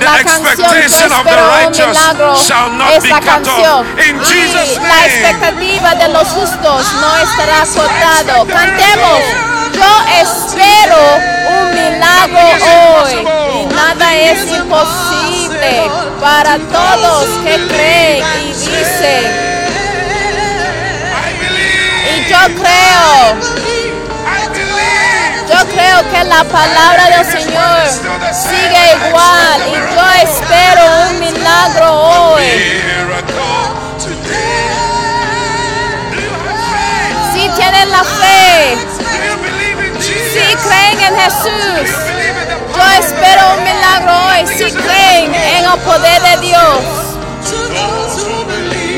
La canción Yo expectation of the espero un righteous milagro shall not es be la cut canción. off. In Jesus' Y la expectativa de los justos no estará cortado. Cantemos. Yo espero un milagro hoy. Y nada es imposible para todos que creen y dicen. Y yo creo. Creo que la palabra del Señor sigue igual y yo espero un milagro hoy. Si tienen la fe, si creen en Jesús, yo espero un milagro hoy. Si creen en el poder de Dios,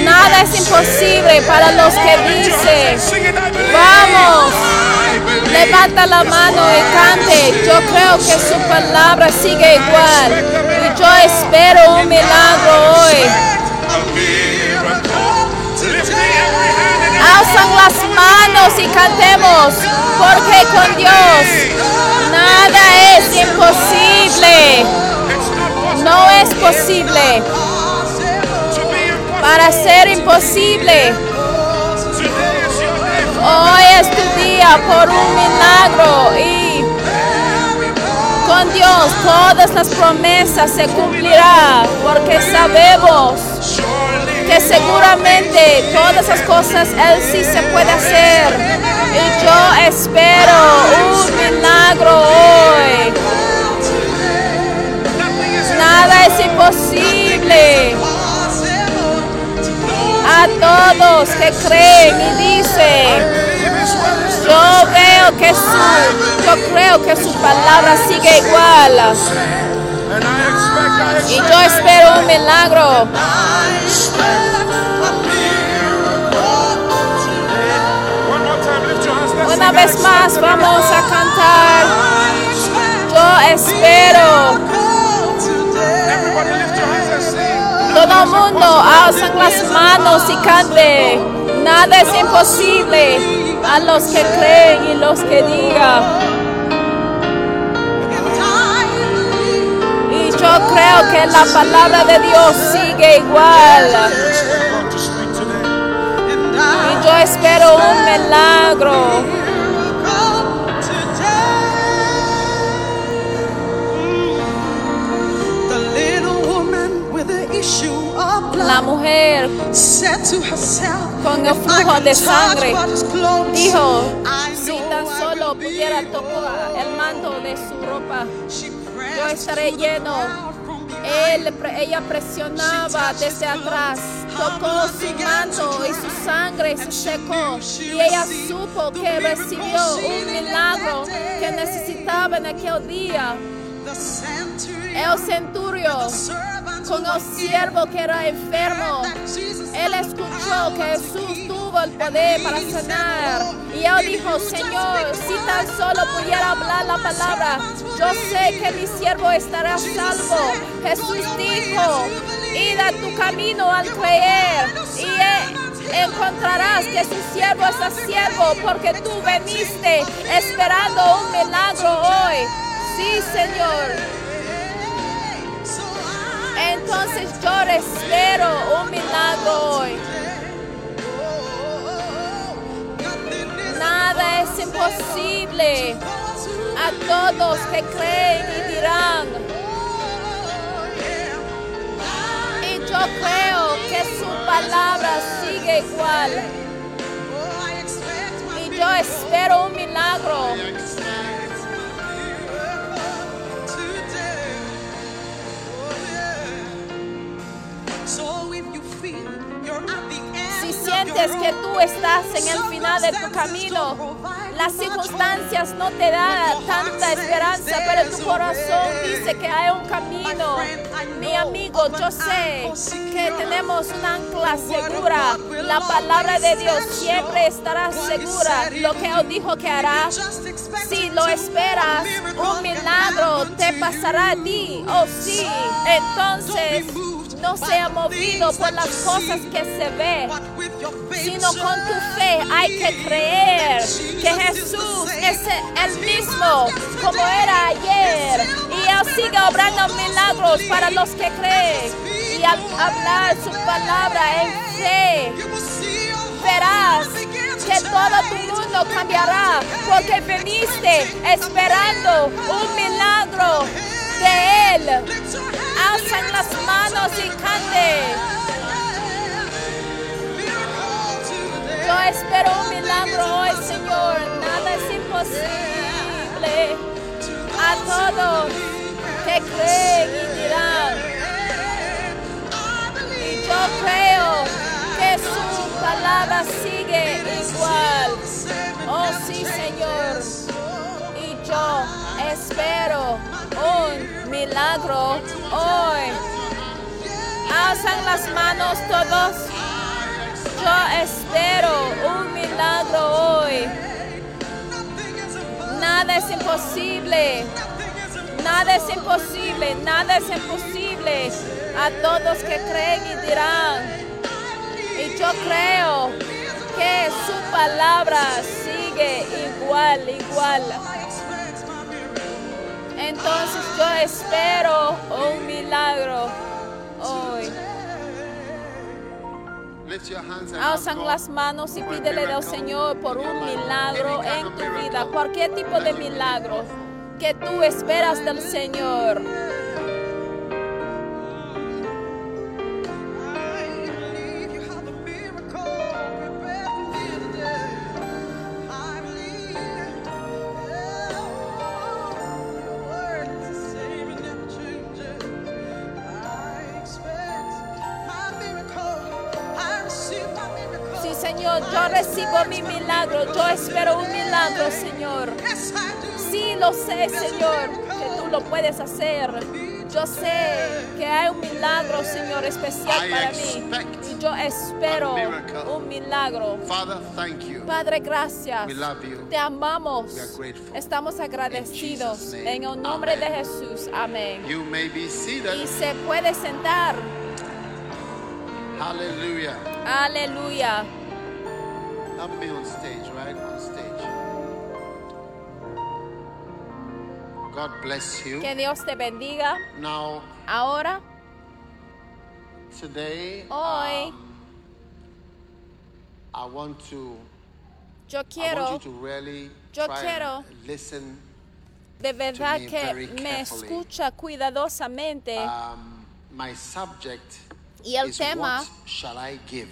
nada es imposible para los que dicen, vamos. Levanta la mano y cante. Yo creo que su palabra sigue igual y yo espero un milagro hoy. Alzan las manos y cantemos, porque con Dios nada es imposible. No es posible para ser imposible. Hoy es tu día por un milagro y con Dios todas las promesas se cumplirán porque sabemos que seguramente todas las cosas Él sí se puede hacer. Y yo espero un milagro hoy. Nada es imposible. A todos que creen y dicen, yo veo que su, yo creo que su palabra sigue igual. Y yo espero un milagro. Una vez más vamos a cantar. Yo espero. Todo el mundo alzan las manos y cante. Nada es imposible a los que creen y los que digan. Y yo creo que la palabra de Dios sigue igual. Y yo espero un milagro. La mujer con el "If I flujo de sangre dijo, si tan solo pudiera tocar el manto de su ropa, yo estaré lleno. Él, ella presionaba desde atrás, tocó su manto y su sangre se secó. Y ella supo que recibió un milagro que necesitaba en aquel día. El centurio con el siervo que era enfermo. Él escuchó que Jesús tuvo el poder para sanar. Y él dijo, Señor, si tan solo pudiera hablar la palabra, yo sé que mi siervo estará salvo. Jesús dijo, id a tu camino al creer. Y e- encontrarás que su siervo está siervo porque tú veniste esperando un milagro hoy. Sí, Señor. Entonces yo espero un milagro hoy. Nada es imposible a todos que creen y dirán. Y yo creo que su palabra sigue igual. Y yo espero un milagro Si sientes que tú estás en el final de tu camino, las circunstancias no te dan tanta esperanza, pero tu corazón dice que hay un camino. Mi amigo, yo sé que tenemos una ancla segura. La palabra de Dios siempre estará segura. Lo que Él dijo que hará, si lo esperas, un milagro te pasará a ti. Oh, sí. Entonces no sea movido por las cosas que se ve, sino con tu fe hay que creer que Jesús es el mismo como era ayer y Él sigue obrando milagros para los que creen y al hablar su palabra en fe. verás que todo tu mundo cambiará porque viniste esperando un milagro de Él. Alzan las manos y cante. Yo espero un milagro hoy, Señor. Nada es imposible. A todos que creen y dirán. Y yo creo que su palabra sigue igual. Oh sí, Señor. Yo espero un milagro hoy. Alzan las manos todos. Yo espero un milagro hoy. Nada es imposible. Nada es imposible. Nada es imposible. A todos que creen y dirán. Y yo creo que su palabra sigue igual, igual. Entonces yo espero un milagro hoy. Alzan las manos y pídele al Señor por un milagro en tu vida, cualquier tipo de milagro que tú esperas del Señor. Puedes hacer. Yo sé que hay un milagro, Señor, especial I para mí. Y yo espero un milagro. Father, thank you. Padre, gracias. We love you. Te amamos. We are grateful. Estamos agradecidos. En el nombre de amen. Jesús. Amén. You may be Y se puede sentar. Aleluya. Stage, right? God bless you. Que Dios te bendiga. Now, Ahora, today, hoy, um, I want to. yo I quiero want you to really yo try quiero and listen. de verdad me que very me escucha cuidadosamente. Um, my subject Y el is tema- what shall I give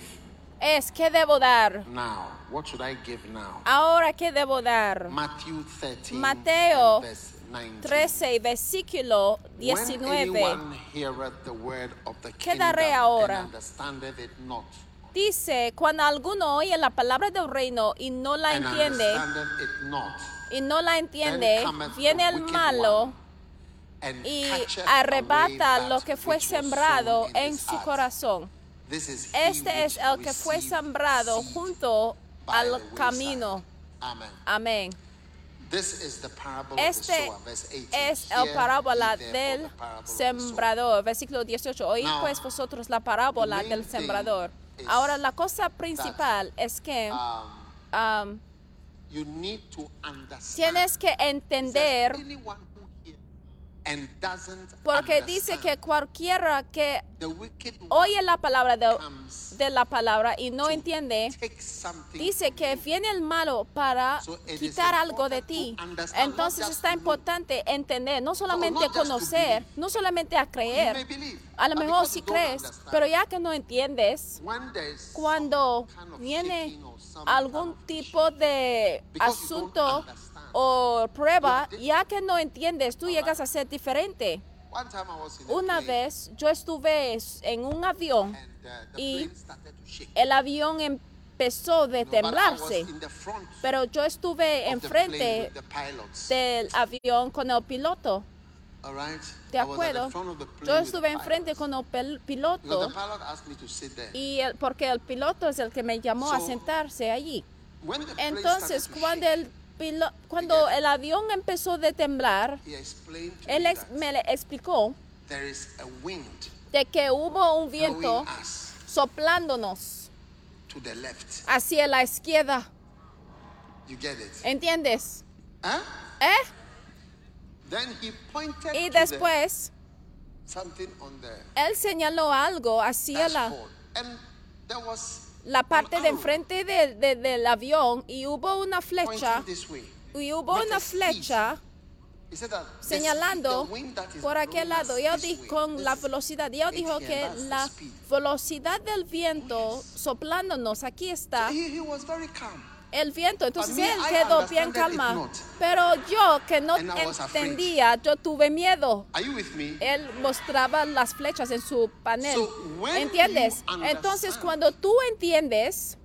es ¿qué debo dar? now? What should I give now? Ahora, ¿qué debo dar? Matthew 13, Mateo and verse 19. 13, versículo When 19. anyone heareth the word of the ¿Qué kingdom daré ahora? Dice, cuando alguno oye la palabra del reino y no la entiende, y no la entiende, viene el malo y arrebata lo que fue sembrado en su corazón. Este es el que fue sembrado junto al camino. Amén. Este sower, verse 18. es el Hear parábola del the parable of the sower. sembrador. Versículo 18. Oíd Now, pues vosotros la parábola the main del thing sembrador. is Ahora la cosa principal es que Um, um, you need to understand. tienes que entender anyone who hears and doesn't porque dice que cualquiera que oye la palabra de, de la palabra y no entiende, dice que viene el malo para quitar algo de ti. Entonces está importante entender, no solamente conocer, no solamente a creer. A lo mejor don't crees, pero ya que no entiendes, cuando viene algún tipo de asunto. O prueba, ya que no entiendes, tú llegas a ser diferente. A Una vez yo estuve en un avión uh, y el avión em- empezó de was temblarse. Pero yo estuve enfrente del avión con el piloto. ¿De acuerdo? Yo estuve enfrente con el piloto y el- porque el piloto es el que me llamó a sentarse allí. Entonces, cuando el pilo- cuando el avión empezó de temblar, él me ex- that me le explicó there is a wind de que hubo un viento soplándonos hacia la izquierda. You get it? ¿Entiendes? Huh? ¿Eh? Then he pointed Y después él señaló algo hacia la, la parte de enfrente de- de- del avión y hubo una flecha y hubo una flecha señalando por aquel lado. us Y él this dijo con la velocidad. Y él dijo 80, que la velocidad del viento soplándonos, aquí está El viento. Entonces él quedó bien calma. Pero yo que no entendía, yo tuve miedo. Él mostraba las flechas en su panel. ¿Entiendes? Entonces cuando tú entiendes,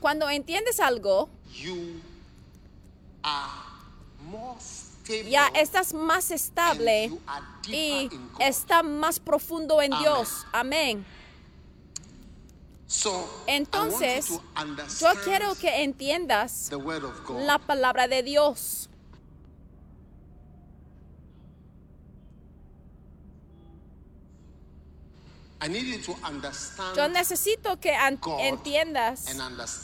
cuando entiendes algo, you are more stable. ya estás más estable y está más profundo en. Dios. Amén. Entonces, yo quiero que entiendas la palabra de Dios. I need you to understand Yo necesito que entiendas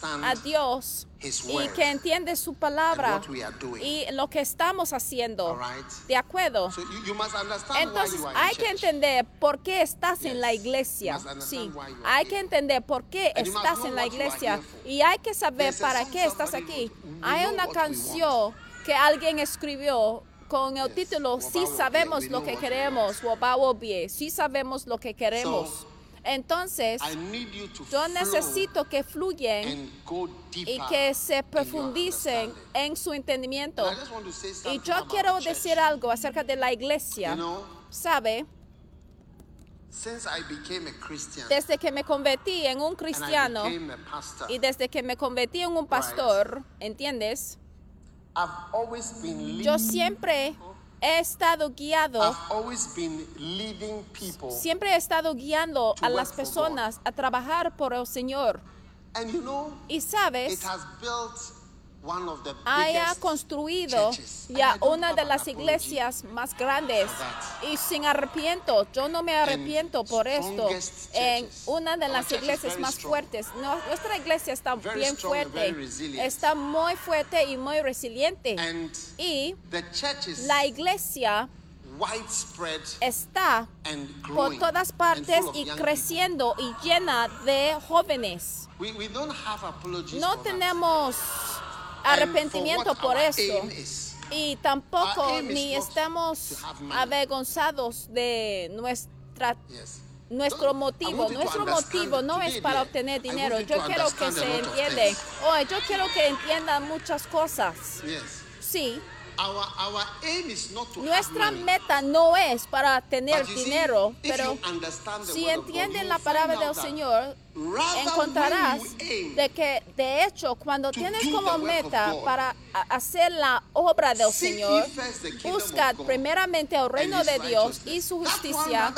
a Dios y que entiendes su palabra and what we are doing. y lo que estamos haciendo. ¿De acuerdo? So you, you must understand Entonces why you are hay que entender por qué estás en la iglesia. Sí, hay que entender por qué estás en la iglesia y hay que saber para qué estás aquí. wrote, "We Hay una canción que alguien escribió con el título Sí sabemos lo que queremos, sí sabemos lo que queremos. Entonces, yo necesito que fluyen y que se profundicen en su entendimiento. Y yo quiero decir algo acerca de la iglesia. ¿Sabe? Desde que me convertí en un cristiano y desde que me convertí en un pastor, ¿entiendes? I've always been leading, Yo siempre he estado guiado, siempre he estado guiando a las personas a trabajar por el Señor. Y sabes, haya construido ya una de las iglesias más grandes y sin arrepiento. Yo no me arrepiento por esto. En churches. una de las iglesias más fuertes. Nuestra iglesia está bien fuerte. Está muy fuerte y muy resiliente. Y la iglesia widespread está por todas and partes y creciendo y llena de jóvenes. No tenemos arrepentimiento por is. Y tampoco ni estamos avergonzados de nuestra nuestro motivo. Nuestro motivo no es para obtener dinero. Yo quiero que se things. Hoy yo quiero que entiendan muchas cosas. Sí, nuestra meta no es para tener dinero, pero si entienden la palabra del Señor, encontrarás de que de hecho cuando tienes como meta para hacer la obra del Señor, God primeramente el reino de Dios y su justicia.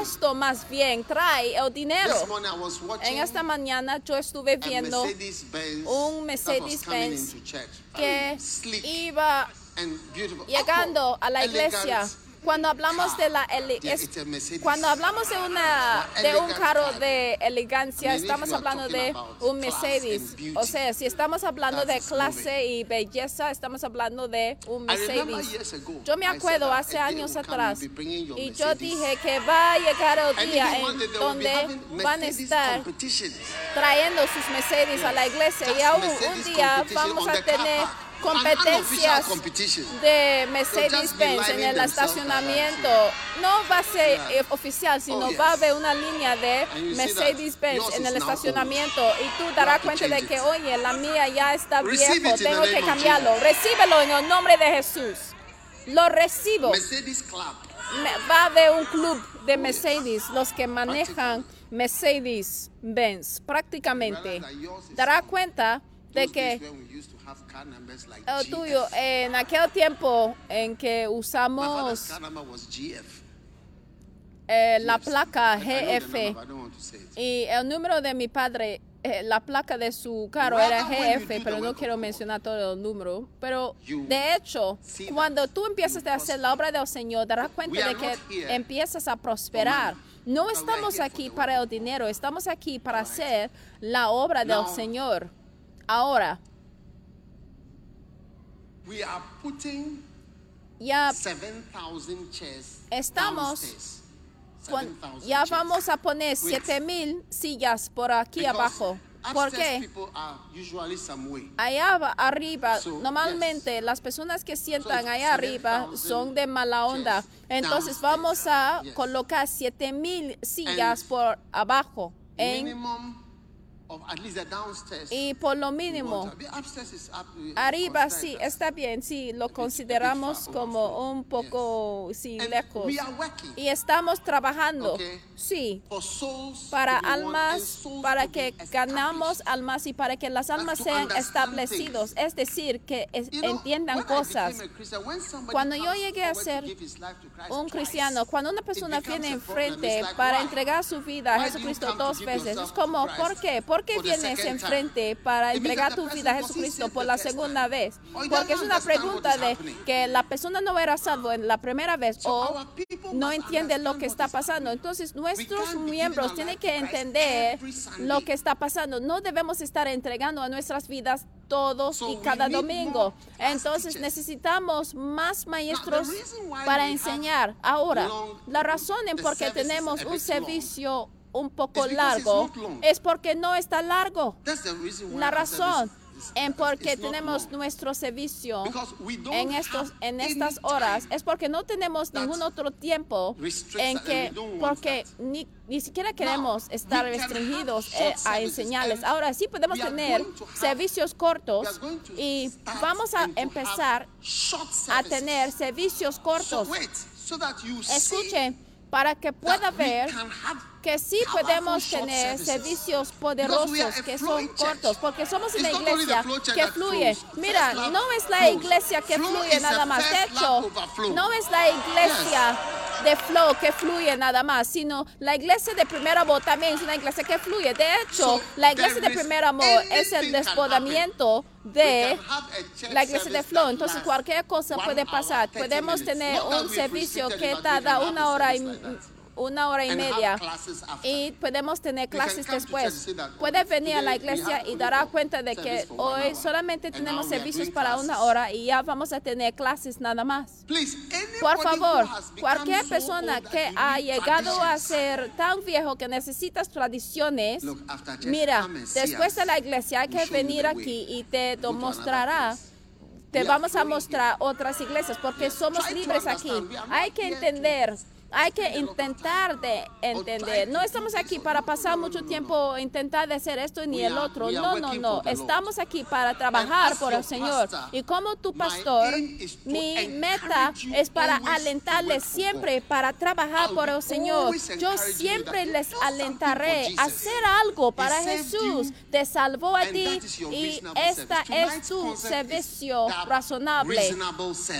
Esto más bien trae el dinero. En esta mañana yo estuve viendo un Mercedes-Benz que iba llegando a la iglesia. Cuando hablamos de la es- Mercedes. cuando hablamos de una de un carro car. de elegancia, estamos hablando de un Mercedes. O sea, si estamos hablando de clase y belleza, estamos hablando de un Mercedes. Yo me acuerdo hace años atrás y yo dije que va a llegar el día en donde van a estar trayendo sus Mercedes a la iglesia y aún un día vamos a tener competencias de Mercedes-Benz en el estacionamiento. No va a ser eh, oficial, sino va a haber una línea de Mercedes-Benz en el estacionamiento y tú darás cuenta de que, oye, la mía ya está viejo, tengo que cambiarlo. Recíbelo en el nombre de Jesús. Lo recibo. Va a haber un club de Mercedes, los que manejan Mercedes Benz, prácticamente, dará cuenta de que el tuyo en aquel tiempo en que usamos eh, la placa GF y el número de mi padre, eh, la placa de su carro era GF, pero no quiero mencionar todo el número. Pero de hecho, cuando tú empiezas a hacer la obra del Señor, darás cuenta de que empiezas a prosperar. No estamos aquí para el dinero, estamos aquí para hacer la obra del Señor. Ahora, We are putting ya 7,000 chairs Estamos downstairs. Cuan- 7,000 ya vamos a poner Wait. 7000 sillas por aquí abajo. ¿Por upstairs qué? people are usually some way. Allá arriba, So, normalmente las personas que sientan allá arriba 7,000 son de mala onda. Entonces vamos a Yes. colocar 7000 sillas And por abajo. En, y por lo mínimo, arriba sí, está bien, sí, lo consideramos como un poco, sí, lejos. we are working. Y estamos trabajando, sí, para almas, para que ganamos almas y para que las almas sean establecidos, es decir, que es- entiendan cosas. Cuando yo llegué a ser un cristiano, cuando una persona viene enfrente para entregar su vida a Jesucristo dos veces, es como, ¿por qué? ¿Por the vienes enfrente para entregar tu vida a Jesucristo por la segunda vez? Porque es una pregunta de que la persona no era salvo en la primera vez o no entiende lo que está pasando. Entonces nuestros miembros tienen que entender lo que está pasando. No debemos estar entregando a nuestras vidas todos y cada domingo. Entonces necesitamos más maestros para enseñar. Ahora, la razón en por qué tenemos un servicio un poco largo es porque no está largo. La razón en por qué is not tenemos nuestro servicio en estos en estas horas es porque no tenemos ningún otro tiempo en que porque ni, ni siquiera queremos estar restringidos eh, a enseñarles. Ahora sí podemos tener servicios cortos y vamos a empezar a tener servicios cortos. Escuchen para que pueda ver que sí podemos tener servicios poderosos que son cortos, porque somos una iglesia que fluye. Mira, no es la iglesia que fluye nada más. De hecho, no es la iglesia de flow que fluye nada más, sino la iglesia de primer amor también es una iglesia que fluye. De hecho, la iglesia de primer amor es el desbordamiento de la iglesia de flow. Entonces, cualquier cosa puede pasar. 30 Podemos tener un servicio que tarda una hora y. una hora y media. y podemos tener clases después. Puedes venir a la iglesia y dará cuenta de que hoy solamente tenemos servicios para una hora y ya vamos a tener clases nada más. Por favor, cualquier so persona que you ha llegado a ser tan viejo que necesitas tradiciones, mira, después de la iglesia hay que venir aquí y te mostrará te vamos a mostrar otras iglesias porque somos libres aquí. Hay que entender, hay que intentar de entender. No estamos aquí para pasar mucho tiempo intentar de hacer esto ni el otro. No, no, no. Estamos aquí para trabajar por el Señor. Y como tu pastor, mi meta es para alentarles siempre para trabajar por el Señor. Yo siempre les alentaré a hacer algo para Jesús. Te salvó a ti y esta es tu servicio razonable.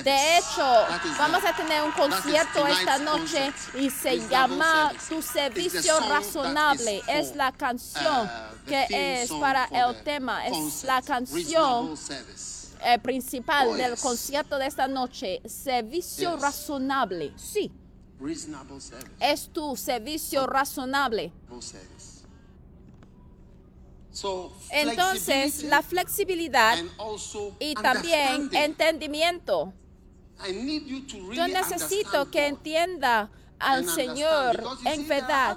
De hecho, vamos a tener un concierto esta noche y se llama. Tu servicio razonable. Es la canción uh, the que es para el tema, es la canción eh, principal Oh, del concierto de esta noche. Servicio Yes. razonable. Sí, es tu servicio razonable. service. So, Entonces, la flexibilidad y también entendimiento. Yo necesito que entienda al Señor en verdad.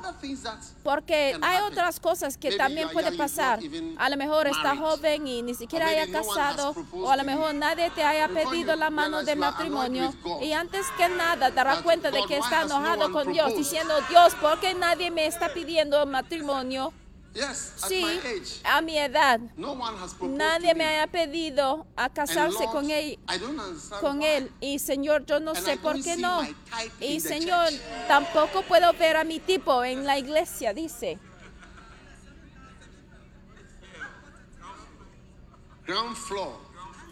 Porque hay otras cosas que también puede pasar. A lo mejor está joven y ni siquiera haya casado. O a lo mejor nadie te haya pedido la mano de matrimonio. Y antes que nada dará cuenta de que está enojado con Dios, diciendo, Dios, ¿por qué nadie me está pidiendo matrimonio? Sí, a mi edad. No one has proposed Nadie me haya pedido a casarse con él. Con él y Señor yo no sé por qué no y Señor tampoco puedo ver a mi tipo en la iglesia dice Ground floor.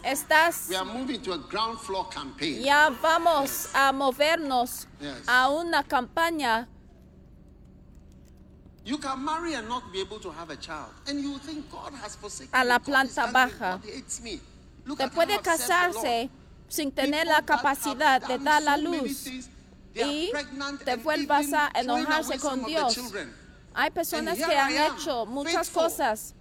estás We are moving to a ground floor campaign. ya vamos a movernos Yes. a una campaña A la planta baja. Te puede casarse sin tener la capacidad de dar la luz y te vuelvas a enojarse con Dios. hay personas que han hecho muchas cosas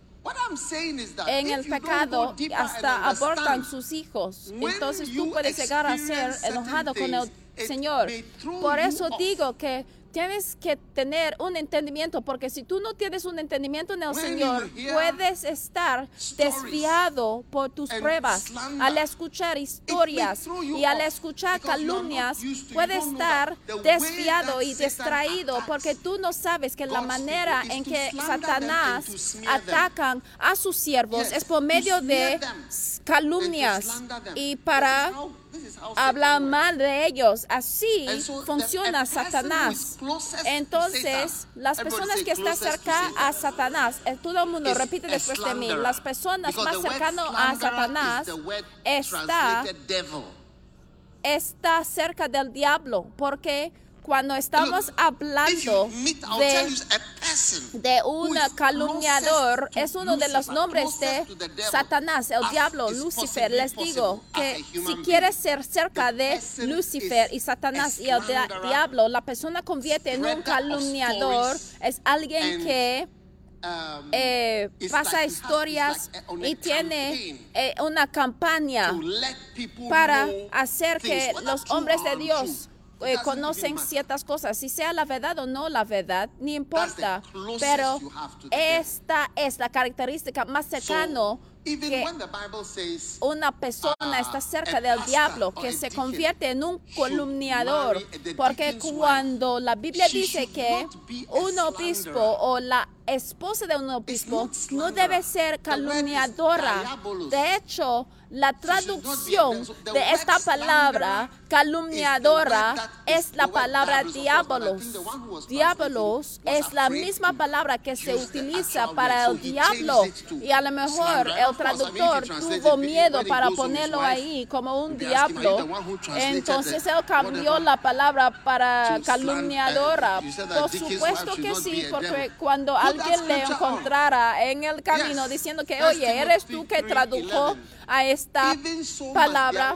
en el pecado deeper hasta abortan sus hijos. Entonces tú puedes llegar a ser enojado con el Señor. Por eso digo que tienes que tener un entendimiento, porque si tú no tienes un entendimiento en el Señor, puedes estar desviado por tus pruebas. Al escuchar historias y al escuchar calumnias, puedes estar desviado y distraído porque tú no sabes que la manera en que Satanás atacan a sus siervos es por medio de calumnias y para works. mal de ellos. Así funciona Satanás. Entonces, las personas que están cerca a Satanás, eh, todo el mundo repite después de mí, las personas más cercanas a Satanás está está cerca del diablo, porque cuando estamos hablando de de un calumniador es uno de los nombres de Satanás, el diablo, Lucifer. Les digo que si quieres ser cerca de Lucifer y Satanás y el diablo, la persona convierte en un calumniador, es alguien que Um, eh, pasa historias a y tiene eh, una campaña para hacer que los hombres de. Dios eh, conocen ciertas cosas, si sea la verdad o no la verdad, ni importa. Pero esta es la característica más even que when the Bible says una persona Ah, está cerca del diablo, que se convierte en un calumniador, porque cuando la Biblia dice que un obispo o la esposa de un obispo no debe ser calumniadora. diabolos. De hecho, la traducción de esta palabra, calumniadora, es la palabra diabolos, was es la misma palabra que se utiliza para el diablo. Y a lo mejor el traductor tuvo miedo para ponerlo ahí como un diablo. Entonces él cambió la palabra para calumniadora. Por supuesto que sí, porque cuando that alguien le on. encontrara en el camino diciendo que, oye, eres tú que 3:11. tradujo a esta palabra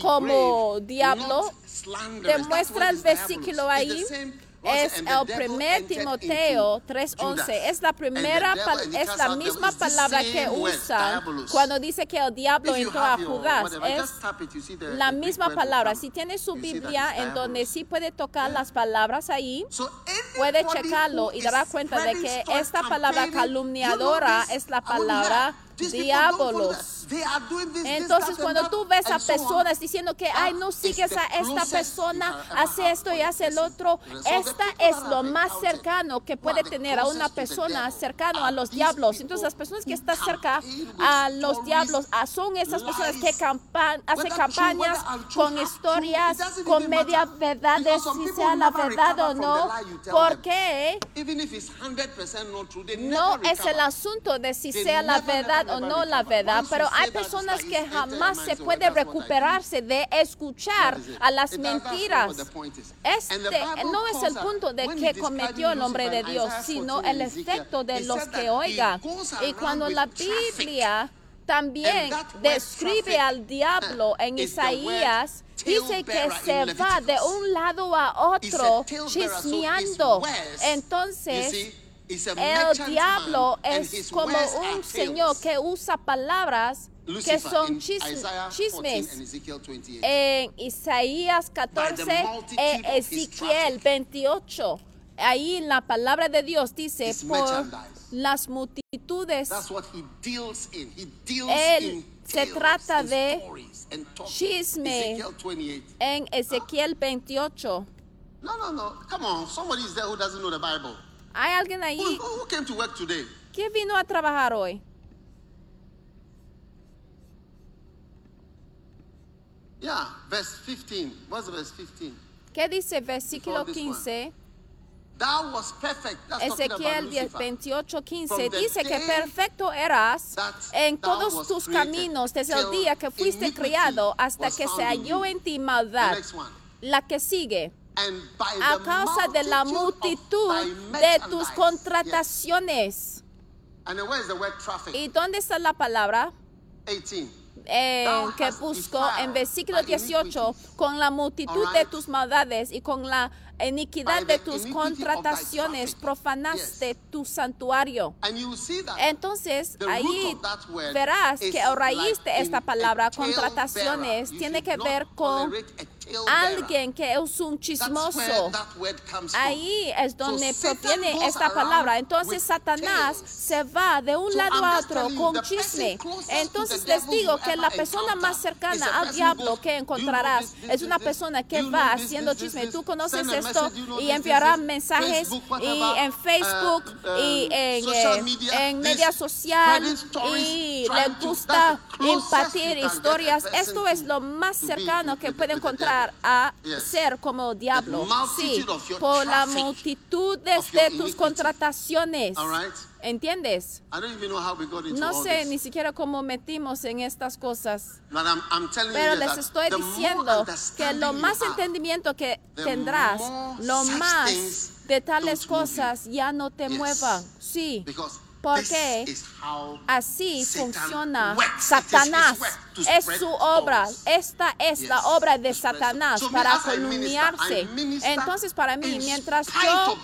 como diablo, demuestra what el versículo ahí. Es el primer Timoteo into 3:11. Judas. Es la primera es la misma palabra que usan cuando dice que el diablo entró a Judas. Es la misma palabra. Si tiene su Biblia en donde sí puede tocar las palabras ahí, puede checarlo y dará cuenta de que esta palabra calumniadora es la palabra this, Entonces cuando tú ves a personas diciendo que, ay, no That sigues is the a esta persona, hace esto y hace el person. otro, esta es lo más cercano que puede tener a una the persona cercano a los diablos. Entonces las personas que están cerca a los diablos ah, son esas personas que campan- hacen campañas con historias, con media verdades, si sea la verdad o no. the lie you tell ¿Por them. qué? Even if it's 100% not true, they No es el asunto de si sea la verdad o no la verdad, pero hay personas que jamás se soul, puede that's what I do. recuperarse de escuchar a las mentiras. Este no es el punto de que cometió el hombre de Dios, sino 14 el efecto de los que oigan. Y cuando la. Biblia también describe al diablo en the word Isaías, dice que se va de un lado a otro chismeando. Entonces, el diablo es como un señor que usa palabras que son in chis- Isaiah 14 chismes. and Ezekiel 28. En Isaías 14 multitude e Ezequiel traffic. 28. Ahí la palabra de Dios dice por las multitudes That's what he deals in. He deals Él se trata de chisme. Ezekiel 28. en Ezequiel 28. No, no, no. Come on. Somebody is there who doesn't know the Bible. ¿Hay alguien Who, ahí who came to work today? que vino a trabajar hoy? Yeah, verse 15. What's verse 15? ¿Qué dice versículo Before this one. 15? Thou was perfect. That's Ezequiel 10, Lucifer. 28, 15 From the dice que perfecto eras en todos tus caminos desde el día que fuiste criado hasta que se halló en ti maldad. La que sigue. A causa de la multitud de tus contrataciones. ¿Y dónde está la palabra? 18. Eh, que busco en versículo by 18, iniquity. con la multitud de tus maldades y con la iniquidad de tus contrataciones profanaste tu santuario. Entonces, ahí verás que a raíz de esta palabra, contrataciones, tiene que ver con alguien que es un chismoso. Ahí es donde proviene esta palabra. Entonces Satanás se va de un lado a otro con chisme. Entonces les digo que la persona más cercana al diablo que encontrarás "Do you know this, es una persona que va haciendo chisme. Tú conoces esto y enviará mensajes y en Facebook uh, y en, eh, en media social y le gusta impartir historias. Esto es lo más cercano que puede encontrar devil. a ser como diablo. Sí, por la multitud de tus contrataciones. ¿Entiendes? No sé ni siquiera cómo metimos en estas cosas. Pero you les estoy diciendo que lo más entendimiento que tendrás, lo más de tales cosas ya no te muevan. Sí, because porque así funciona. Satanás. Es su obra. Esta es la obra de Satanás para minister Entonces para mí, mientras yo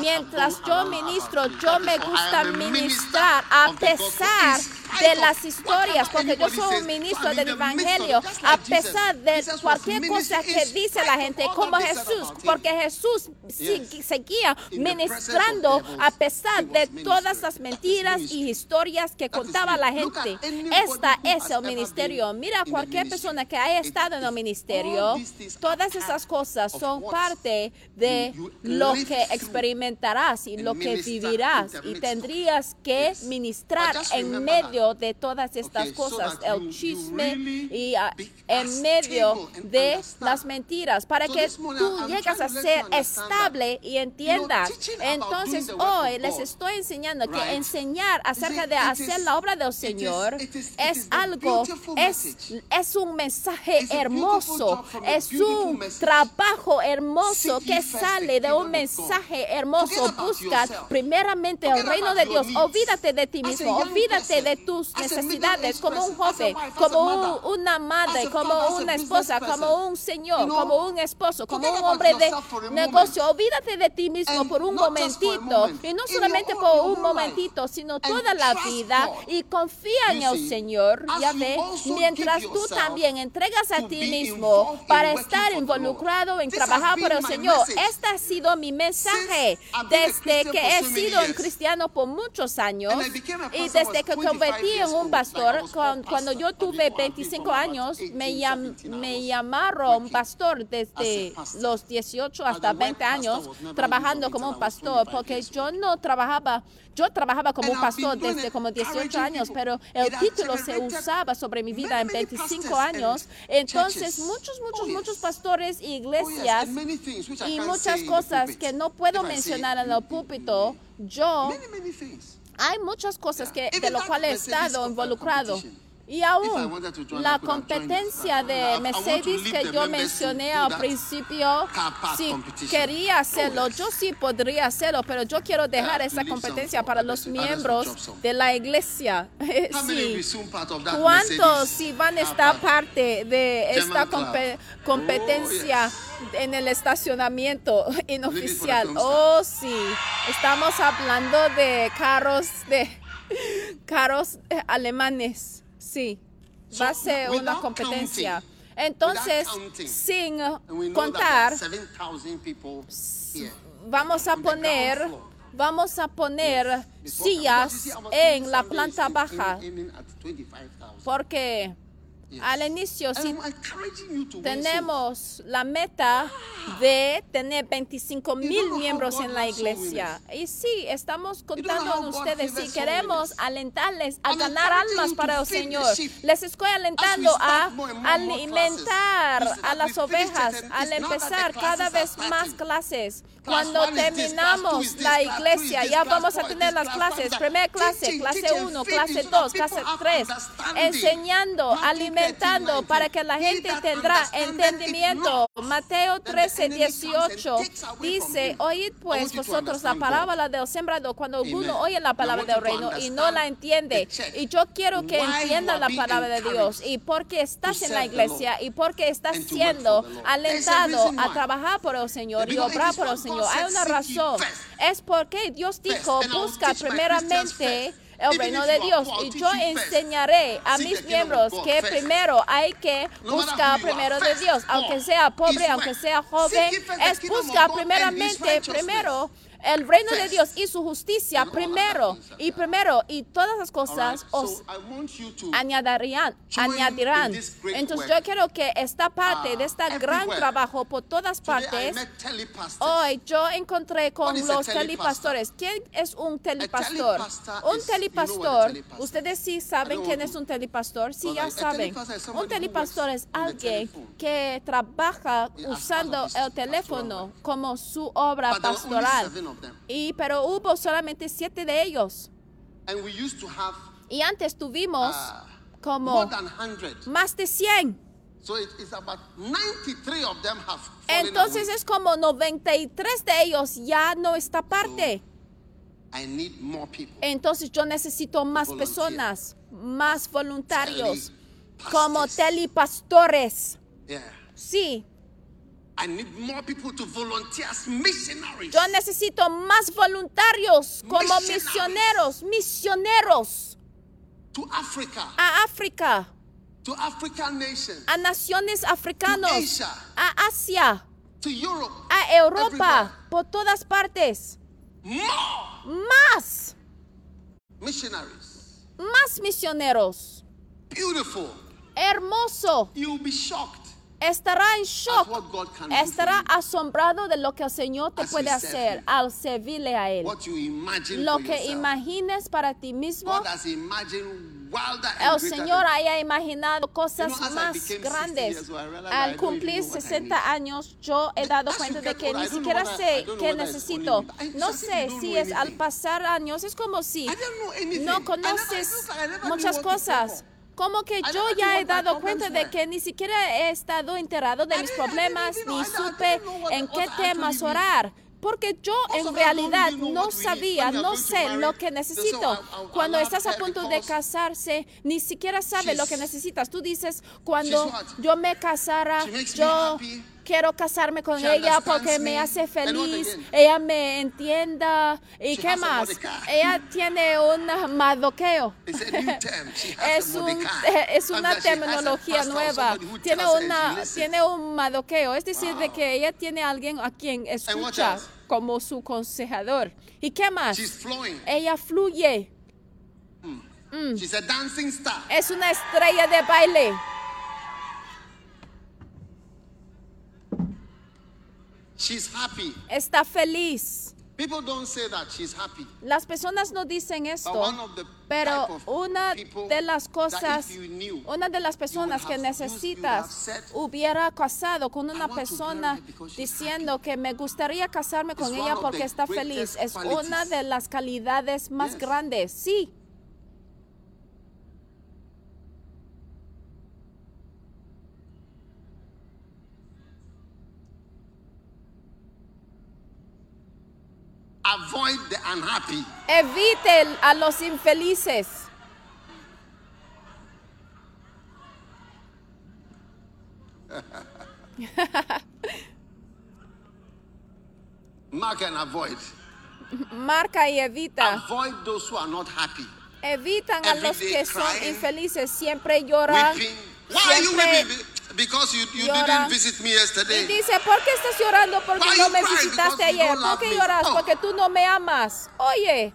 mientras yo ministro, yo me gusta ministrar a pesar de las historias, porque yo soy un ministro del Evangelio, a pesar de cualquier cosa que dice la gente, como Jesús, porque Jesús seguía ministrando a pesar de todas las Mentiras y historias que contaba la gente. Esta es el ministerio. Mira cualquier persona que haya estado en el ministerio, todas esas cosas son parte de lo que experimentarás y lo que vivirás. Y tendrías que ministrar en medio de todas estas cosas, el chisme y ah, en medio de las mentiras, para que tú llegas a ser estable y entiendas. Entonces hoy les estoy enseñando que? Enseñar acerca de hacer la obra del Señor es algo, es, es un mensaje hermoso, es un trabajo hermoso que sale de un mensaje hermoso. Forget about Busca yourself. primeramente el reino de Dios. Olvídate de ti mismo, olvídate de tus necesidades como un joven, como un- una madre, como una esposa, como un señor, como un esposo, como un hombre de negocio. Olvídate de ti mismo por un momentito moment. y no solamente por un momentito, sino toda la vida y confía en el Señor. Ya ve, mientras tú también entregas a ti mismo para estar involucrado en trabajar por el Señor. Este ha sido mi mensaje desde que he sido un cristiano por muchos años y desde que 25 convertí en un pastor, cuando yo tuve before I 25 became años, 18, me, llam- 17, I me llamaron pastor desde los 18 And hasta the word 20 pastor años trabajando como un pastor 25 porque yo no trabajaba, yo trabajaba como un pastor desde como 18 encouraging años, pero el título se usaba sobre mi vida en many, many 25 pastors años. Entonces muchos, muchos, Oh, yes. muchos pastores y Oh, yes, iglesias y muchas cosas que no puedo mencionar en el púlpito. Yo hay muchas cosas que, de lo cual he estado involucrado. Y aún la competencia de Mercedes que yo mencioné al principio, si quería hacerlo, yo sí podría hacerlo, pero yo quiero dejar esa competencia para los miembros de la iglesia. Sí. ¿Cuántos sí van a estar parte de esta Oh, competencia en el estacionamiento inoficial? Oh, sí. Estamos hablando de carros de carros alemanes. Sí. Va a ser una competencia. Entonces, sin contar, that there are 7,000 people here. vamos a poner vamos a poner sillas en la planta baja in- in at 25,000. porque. Al inicio, souls. tenemos la meta de tener 25 You mil miembros en la iglesia. Y sí, estamos contando en ustedes si soul queremos alentarles a ganar almas para el Señor. Les estoy alentando a alimentar a las ovejas al empezar cada vez más clases. Cuando terminamos la iglesia, ya vamos a tener las clases. Primera clase, clase teaching, 1, feeding clase so that 2, clase people have 3. understanding. Enseñando, Matthew 13, alimentando 19. para que la gente tendrá entendimiento. Mateo then the 13, enemy comes and 18 takes away from dice, oíd pues vosotros la parábola del sembrador cuando alguno Amen. oye la palabra del reino y no la entiende. Y yo quiero que entienda la palabra de Dios y porque estás en la iglesia y porque estás siendo alentado a trabajar por el Señor y obrar por el what Hay una razón. Es porque Dios dijo, busca primeramente el reino de Dios y yo enseñaré a mis miembros que primero hay que buscar primero de Dios, aunque sea pobre, aunque sea joven, es buscar primeramente primero el reino de. Dios y su justicia primero y primero y todas las cosas os añadirán, añadirán. Entonces yo quiero que esta parte de este gran trabajo por todas partes. Hoy yo encontré con los telepastor? telipastores. ¿Quién es un telepastor Un telepastor Ustedes sí saben quién es un telipastor. Sí, ya saben. telepastor Un works es alguien que trabaja usando el teléfono como su obra pastoral. Seven of them. Y pero hubo solamente siete de ellos. And we used to have Y antes tuvimos uh, como more than 100. más de 100. So it is about 93 of them have Entonces away. es como 93 de ellos ya no está parte. I need more people. Entonces yo necesito más Volunteer. personas, más voluntarios, como telipastores. Yeah. Sí, I need more people to volunteer as missionaries. yo necesito más voluntarios como misioneros, misioneros to Africa, a África, to African nations, a naciones africanos, To Asia. a Asia, to Europe. a Europa, everywhere. por todas partes. More Más, missionaries. más misioneros. Beautiful. Hermoso. You'll be shocked. Estará en shock. Estará asombrado de lo que el Señor te puede hacer al servirle a Él. Lo que yourself. imagines para ti mismo, el Señor haya imaginado cosas más became 60 grandes. Al cumplir even know what I 60 need. años, yo he dado cuenta de que ni siquiera sé qué necesito. No sé si es al pasar años, es como si no conoces muchas cosas. Como que yo ya he dado cuenta de que ni siquiera he estado enterado de mis problemas ni supe en qué temas orar. Porque yo en realidad no sabía, no sé lo que necesito. "Oh, I- I- Cuando estás a punto de casarse, ni siquiera sabe lo que necesitas. Tú dices, cuando yo me casara, yo. Quiero casarme con She ella porque me. me hace feliz, ella me entienda. ¿Y She qué a más? Ella tiene un madoqueo. A Es, a un, es una a terminología nueva. Tiene, una, tiene un madoqueo, es decir, de que ella tiene alguien a quien escucha como su consejador. ¿Y qué más? She's flowing. Ella fluye, She's a dancing star. es una estrella de baile. She's happy. Está feliz. People don't say that she's happy. Las personas no dicen esto, one of the pero una de las cosas, knew, una de las personas que necesitas said, hubiera casado con una persona diciendo que me gustaría casarme con It's ella one of porque the está feliz. Es una qualities. de las calidades más Yes. grandes. Sí, Avoid the unhappy. evite a los infelices. Mark and avoid. Marca y evita. Avoid those who are not happy. Evitan a los que son infelices. Siempre lloran. Weeping. Why are you Siempre? Because you, you didn't visit me Y yesterday. dice, ¿por qué estás llorando? Porque Why no you me visitaste ayer. ¿Por qué lloras? Oh. Porque tú no me amas. Oye,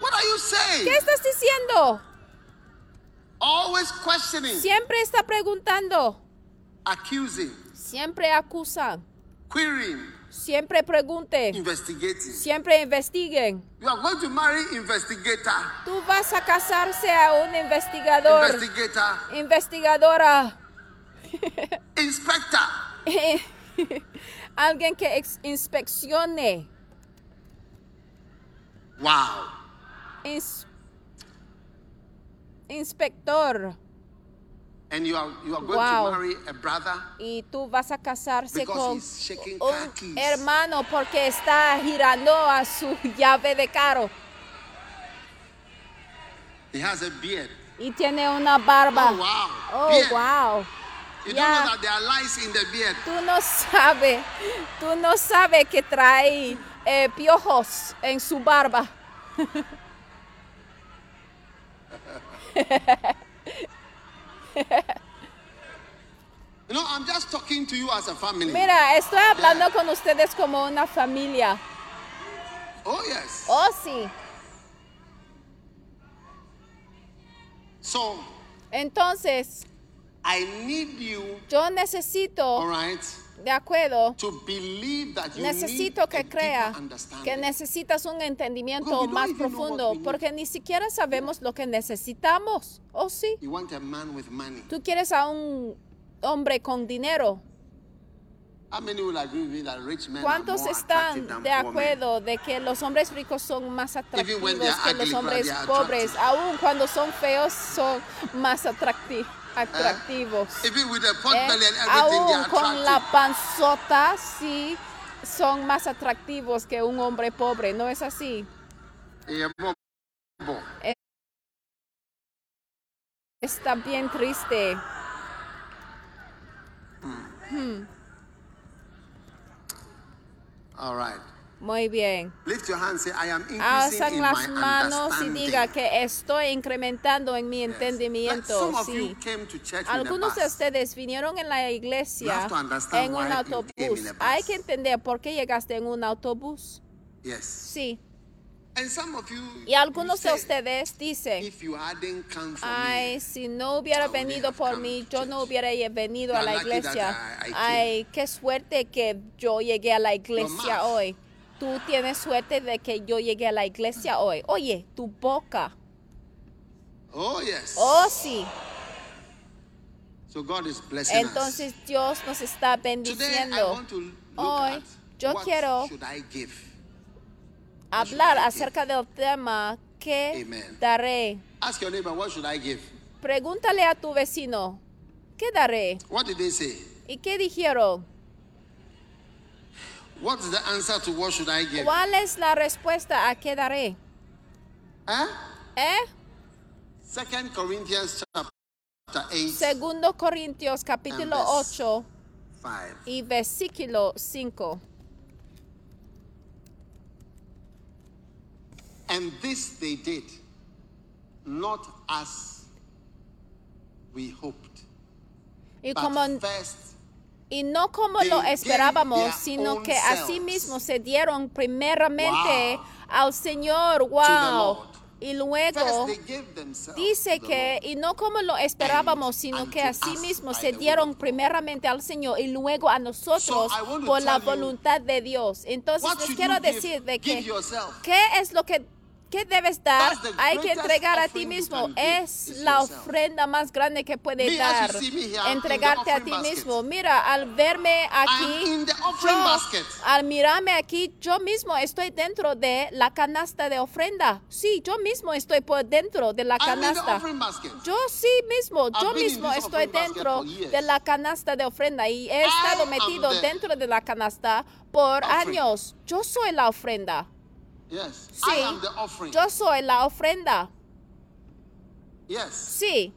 What are you saying? ¿qué estás diciendo? Always questioning, Siempre está preguntando, accusing, siempre acusan, querying, siempre pregunten, investigating. siempre investiguen. You are going to marry investigator, Tú vas a casarse a un investigador, investigator, investigadora, inspector. alguien que inspeccione. Wow. ins- inspector. And you are you are going Wow. to marry a brother Y tú vas a casarse con un hermano porque está girando a su llave de carro he has a beard. y tiene una barba. Oh wow. Oh, beard. wow. You Yeah. don't know that there are lice in the beard. Tú no sabes, tú no sabes que trae eh, piojos en su barba. You know, I'm just talking to you as a family. Mira, estoy hablando con ustedes como una familia. Oh yes. Oh, sí. So Entonces, I need you, yo all necesito, right, de acuerdo, to believe that you necesito need que crea que necesitas un entendimiento más profundo, porque ni siquiera sabemos lo que necesitamos. Oh, sí. You want a man with money. Tú quieres a un hombre con dinero. ¿Cuántos están de acuerdo de que los hombres ricos son más atractivos que los hombres pobres? Aún cuando son feos, son más atracti- atractivos. The pot ¿eh? they Aún con la panzota, sí, son más atractivos que un hombre pobre. ¿No es así? Está bien triste. All right. Muy bien. Alzan las manos y diga que estoy incrementando en mi entendimiento. Sí. Algunos de ustedes vinieron en la iglesia en un autobús. Hay que entender por qué llegaste en un autobús. Yes. Sí. And some of you, Y algunos de say, ustedes dicen, if you hadn't come for ay, si no hubiera venido por mí, yo no hubiera venido a la iglesia. Ay, qué suerte que yo llegué a la iglesia hoy. Tú tienes suerte de que yo llegué a la iglesia hoy. Oye, tu boca. oh yes. Oh, sí. So God is blessing. Entonces Dios nos está Today I bendiciendo. want to look Hoy, yo what quiero should I give. Hablar acerca del tema que Amen. daré. Ask your neighbor, what should I give? Pregúntale a tu vecino, ¿qué daré? What did they say? ¿Y qué dijeron? What is the answer to what should I give? ¿Cuál es la respuesta a qué daré? Huh? ¿Eh? Second Corinthians chapter 8, Segundo Corintios capítulo And 8 5. y versículo 5. And this they did, not as we hoped, Y, but como, first y no como lo esperábamos, sino que selves asimismo se dieron primeramente Wow. al Señor. Wow. Y luego Dice que, y no como lo esperábamos, sino que asimismo by se dieron primeramente al Señor y luego a nosotros por la voluntad de Dios. Entonces les should quiero decir de que. ¿qué es lo que qué debes dar? That's the Hay que entregar a ti mismo. Es la ofrenda más grande que as dar. Entregarte a ti basket. mismo. Mira, al verme aquí, yo- basket. al mirarme aquí, yo mismo estoy dentro de la canasta de ofrenda. Sí, yo mismo estoy por dentro de la canasta. Yo sí mismo, yo mismo estoy dentro de la canasta de ofrenda y he estado metido dentro de la canasta por años. Yo soy la ofrenda. Yes. Sí, I am the offering. yo soy la ofrenda. yes. Sí,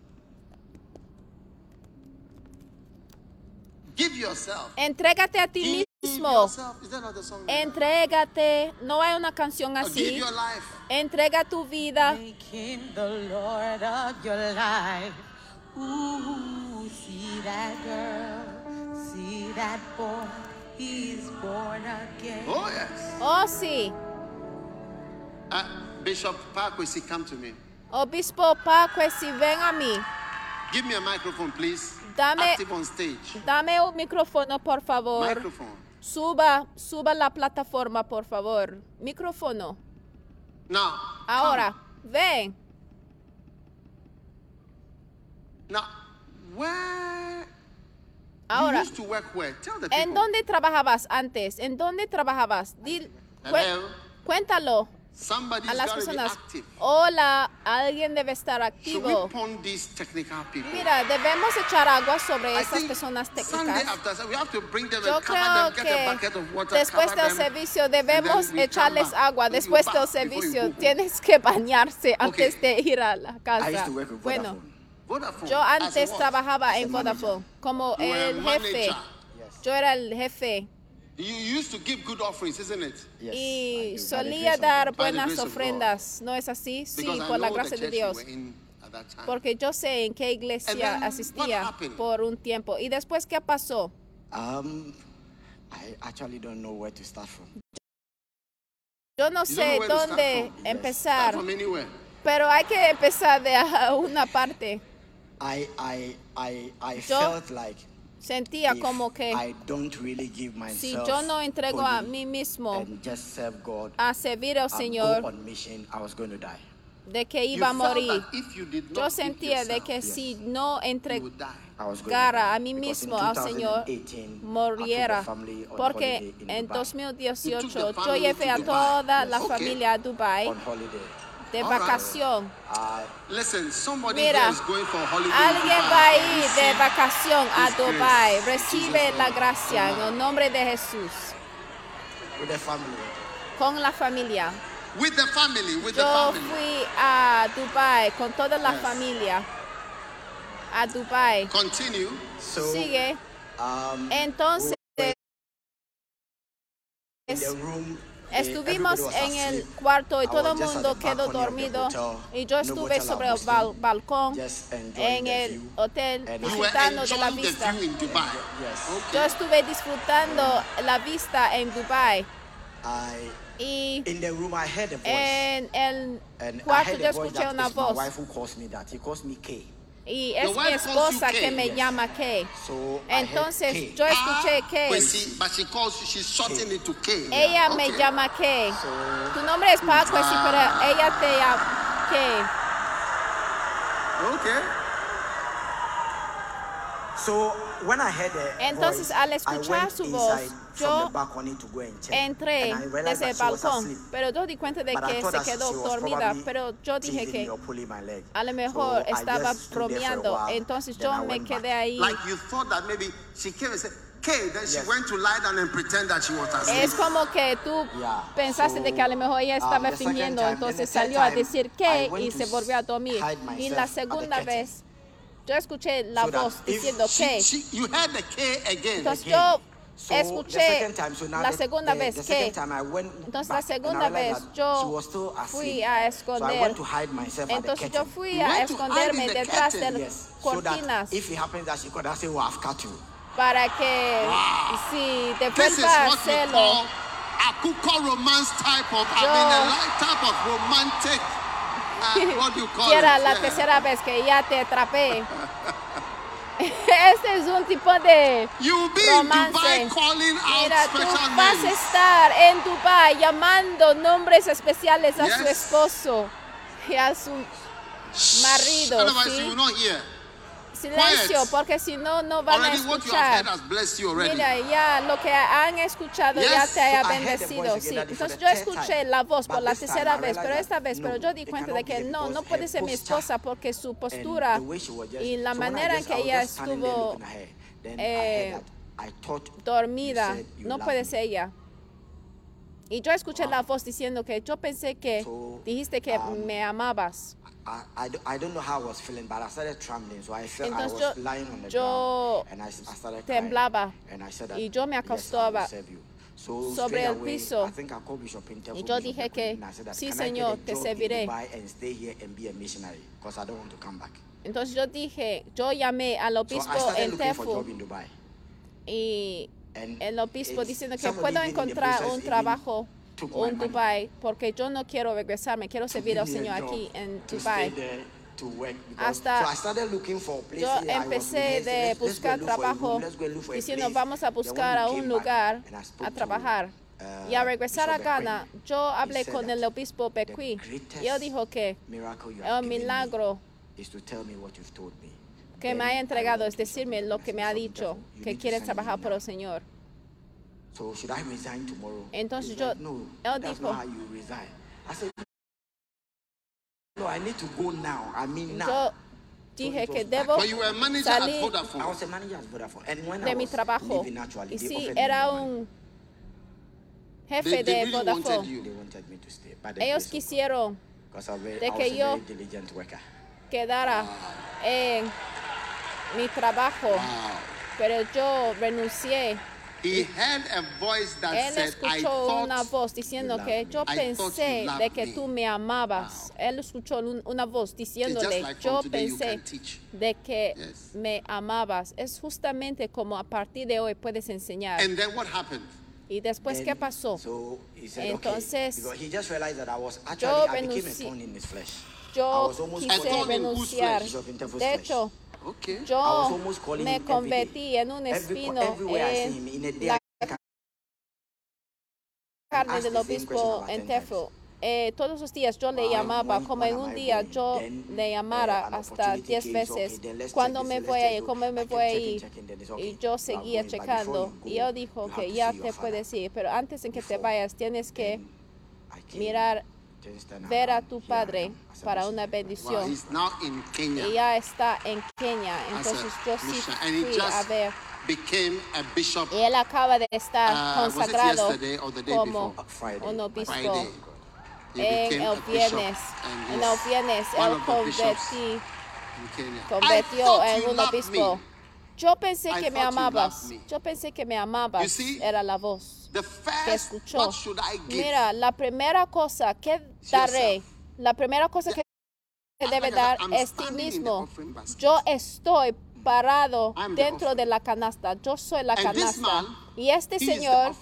Give yourself. entrégate a ti Give mismo. yourself. Is that not the song? Entrégate. No hay una canción give así. your life. Entrega tu vida. Make him the Lord of your life. Ooh, see that girl, see that boy, he's born again. Oh, yes. Oh, sí. Uh, Bishop Parkwesi, come to me. Obispo Paco, si ven a mí. Give me a microphone, please. Dame- Active on stage. Dame un micrófono, por favor. Microphone. Suba, suba la plataforma, por favor. Micrófono. Now. Ahora, ven. Now, where Ahora, you used to work where? Tell the people. ¿en dónde trabajabas antes? ¿En dónde trabajabas? Dil- Hello? cuéntalo a las personas. Hola, alguien debe estar activo. Mira, debemos echar agua sobre esas personas técnicas. Yo creo que después del servicio debemos echarles agua. Después del servicio tienes que bañarse antes de ir a la casa. Bueno, yo antes trabajaba en. Vodafone como el jefe. Yo era el jefe You you used to give good offerings, isn't it? Yes. I y solía dar buenas ofrendas. ¿No es así? Sí, por la gracia de Dios. Porque yo sé en qué iglesia asistía por un tiempo. ¿Y después qué pasó? Um, I actually don't know where to start from. Yo no sé dónde empezar, pero hay que empezar de una parte. I I I I Yo felt like Sentía como que I don't really give myself si yo no entrego a mí mismo and just serve God a servir al Señor, on mission, I was going to die. de que iba a morir. Yo sentía de que si no entregara a mí mismo al Señor 2018, I moriera. Porque en Dubai. 2018 You took the yo llevé a toda la familia a Dubai on holiday. De vacación. Somebody Mira, here is going for a holiday. in Alguien va a ir de vacación a Dubai. grace. Recibe Jesus' la gracia en el nombre de Jesús. with the family. Con la familia. With the family, with the Yo family. fui a Dubai con toda la Yes. familia. A Dubai. Continue. So Sigue. um, Entonces, eh, estuvimos en el cuarto y I todo el mundo quedó dormido. Y yo estuve sobre el bal- balcón en el hotel disfrutando de la vista. Yo estuve disfrutando la vista en Dubai. I Y in the room I heard a voice. en el cuarto yo escuché that una voz. Y es mi esposa que me yes. llama Kay. So Entonces yo escuché Ah, Kay. But she calls she's to K. Ella me Okay. llama Kay. So- Tu nombre es Paco, sí, pero ella te llama Kay. Okay. So when I heard the Entonces, voice, al escuchar su voz, yo from the balcony to go and check. Entré desde el balcón, pero yo di cuenta de que thought se that quedó dormida, pero yo dije que a lo mejor estaba bromeando. Entonces yo me quedé ahí. Like you thought that maybe she came and said, K, then she Yes. went to lie down and pretend that she was asleep. Es como que tú Yeah, pensaste de que a lo mejor ella um, estaba fingiendo, entonces salió a decir que y se volvió a dormir. Y la segunda vez yo escuché la So voz diciendo She, que. she, you heard the K again. Entonces again. yo escuché la segunda vez que. Entonces la segunda vez yo fui a esconder. Entonces yo fui a esconderme detrás de las cortinas para que si te vuelva a hacerlo. call a cuckoo romance type of, I Yo- uh, what do you call Y era it? la tercera vez que ya te atrapé. Este es un tipo de romance. Mira, tú special vas a estar en Dubai llamando nombres especiales a su esposo y a su marido. ¿sí? you will not hear. Silencio, quiet. porque si no, no van a Already heard escuchar. Mira, ya lo que han escuchado ya Yes. te I heard the bendecido. Sí. Entonces yo escuché time. la voz por la tercera vez, pero esta vez, no, pero yo di cuenta de que no, no puede her ser mi esposa porque su postura y la manera en que ella estuvo eh, dormida, no puede ser ella. Y yo escuché la voz diciendo que yo pensé que So, dijiste que um, me amabas. I, I, don't- I don't know how I was feeling, but I started trembling. So I felt I Entonces was yo- lying on the yo ground, and I, I started temblaba, crying. And I said that, y yo me yes, I acostaba serve you. So sobre el away, piso. I think I called Bishop Y yo Bishop dije que, Ekwin, and I said that, "Sí, "Can I Señor, te serviré." Dubai and stay here and be a missionary? Because I don't want to come back. Entonces yo dije, yo llamé al So I obispo started en Tefu y And el obispo diciendo que puedo encontrar un trabajo en Dubai porque yo no quiero regresarme, quiero servir al Señor aquí en Dubai. Hasta. Yo empecé de buscar trabajo diciendo vamos a buscar a un lugar a trabajar. uh, Y al regresar a Ghana, yo hablé con el obispo Bequi y él dijo que el milagro que me I entregado es decirme lo que me ha dicho, "Bishop, you que quiere trabajar por now." el Señor. So should I resign tomorrow? Entonces yo- like, no, él that's dijo- not how you resign. I said, no, I need to go now. I mean now. Yo dije que debo But you were a manager at salir I Vodafone. was a manager at Vodafone, and when I de mi was trabajo. leaving, actually, Y they sí, era un They, jefe they de really Vodafone. They wanted me to stay. Ellos quisieron de que a yo- quedara en mi trabajo, Wow. pero yo renuncié. He heard a voice that Él said, I escuchó una thought voz diciendo you que loved yo. I pensé you loved de que tú me amabas. Él escuchó un- una voz it's diciéndole, just like yo from today you pensé can teach. de que Yes. me amabas. Es justamente como a partir de hoy puedes enseñar. And then what happened? Y después, Then- ¿qué pasó? So he said, Entonces, okay, because he just realized that I was actually, yo I became a renunci- thorn in his flesh. I Yo was almost quise renunciar. De flesh. hecho, Okay. Yo me convertí en un espino en la carne del obispo en 10 times. Tefo. Eh, todos los días yo le llamaba, como en un día yo le uh, llamara hasta opportunity 10 came, so, veces cuando me voy a ir, cómo me voy a ir. Y yo seguía checando. Y you dijo que ya te puedes ir, pero antes en que te vayas tienes que mirar, ver a tu padre para una bendición. ya está en Kenya. as Entonces yo sí mission. And he fui a just ver. became a bishop Y él acaba de estar Uh, consagrado yesterday or the day como before? Friday. un obispo. En el viernes, en el viernes, él convertí, convirtió en un obispo. Yo pensé I que me amabas. Yo pensé que me amabas. See, Era la voz The que first, escuchó. what should I give? Mira, la primera cosa que daré, yourself. la primera cosa que que debe Like I dar I'm es ti mismo. Yo estoy parado I'm dentro de la canasta. Yo soy la And canasta. man, Y este señor,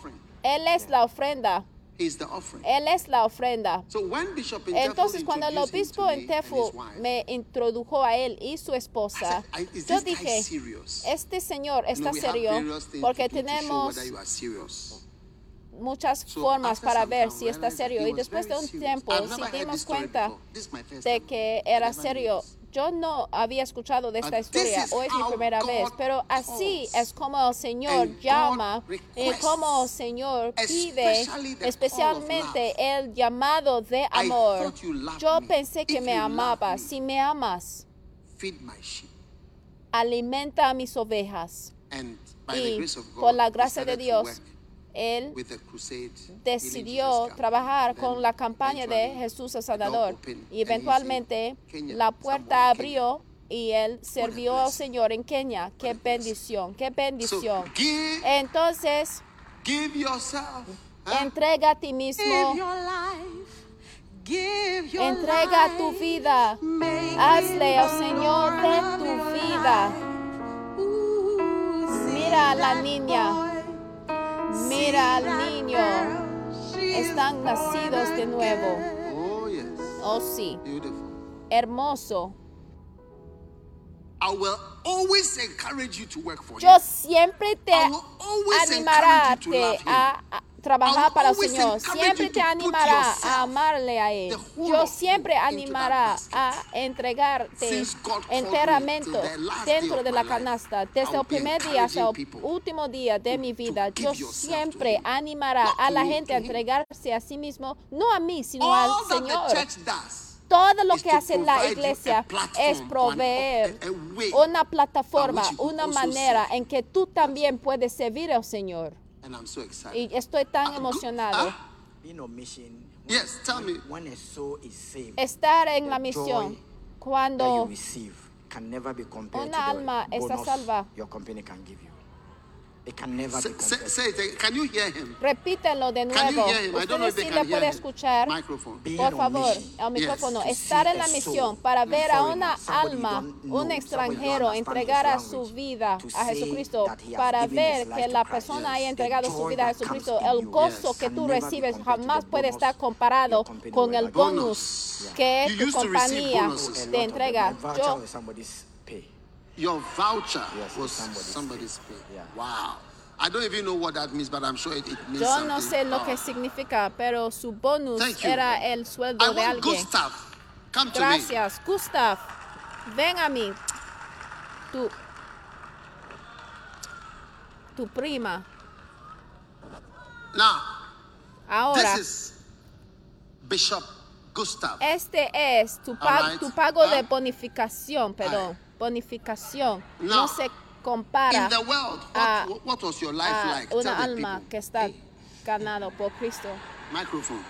él es la ofrenda. He's the offering. Él es la ofrenda. So when Bishop Intefel Entonces, cuando el obispo to en me introdujo a él y su esposa, yo dije, este señor You está serio porque tenemos muchas formas para ver si está serio. Y después de un tiempo, si dimos cuenta de que era serio. Yo no había escuchado de esta historia, is hoy es mi primera God vez, pero así es como el Señor llama y requests, como el Señor pide especialmente el llamado de amor. Yo pensé que If me amabas. me, Si me amas, Feed my sheep. alimenta a mis ovejas. And by the Y grace of God, por la gracia de Dios, Él decidió trabajar con la campaña de Jesús el opened, y eventualmente la puerta abrió y él sirvió al. Señor en Kenia. Qué bendición, qué bendición. Entonces, entrega a ti mismo, entrega tu vida, hazle al Señor de tu vida. Mira a la niña, mira al niño. Están nacidos de nuevo. Oh, yes. Oh sí, Beautiful. hermoso. I will always encourage you to work for Yo Him. siempre te I will always animará encourage you to love Him. a, a trabajar para el Señor. Siempre te animará a amarle a Él. Yo siempre animará a entregarte enteramente dentro de la canasta. Desde el primer día hasta el último día de mi vida, yo siempre animará a la gente a entregarse a sí mismo, no a mí, sino al Señor. Todo lo que hace la iglesia es proveer una plataforma, una manera en que tú también puedes servir al Señor. And I'm so excited. Y estoy tan Ah, emocionado. ah, Being on mission. Yes, tell me. When a soul is saved, Estar en la misión joy that you cuando receive can never be compared Una alma está salva. your company can give you. It can never Say, be say, say it again. Can you hear him? Repítelo de Can you nuevo. hear him? I don't know Usted if they sí can le hear puede him. escuchar. Microphone. Por favor, al micrófono, to estar en la misión para ver a una alma, un extranjero, entregar a su vida a Jesucristo, para ver que la persona haya entregado su vida a Jesucristo. El gozo Yes. que tú recibes jamás puede estar comparado con el bonus que tu compañía te entrega. Yo. Your voucher Yes, was somebody's somebody's pay. pay. Yeah. Wow. I don't even know what that means, but I'm sure it, it means Yo something. no sé lo que Oh. significa, pero su bonus era el I sueldo de want alguien. Gustav. Come to me. Gracias, Gustav. Ven a mí. Tu, tu prima. Now, Ahora, this is Bishop Gustav. este es tu, pa- Alright. tu pago de bonificación, perdón, bonificación. No. No se compara In the world, a, what, what was your life a like? una alma que está ganado por Cristo. Microphone.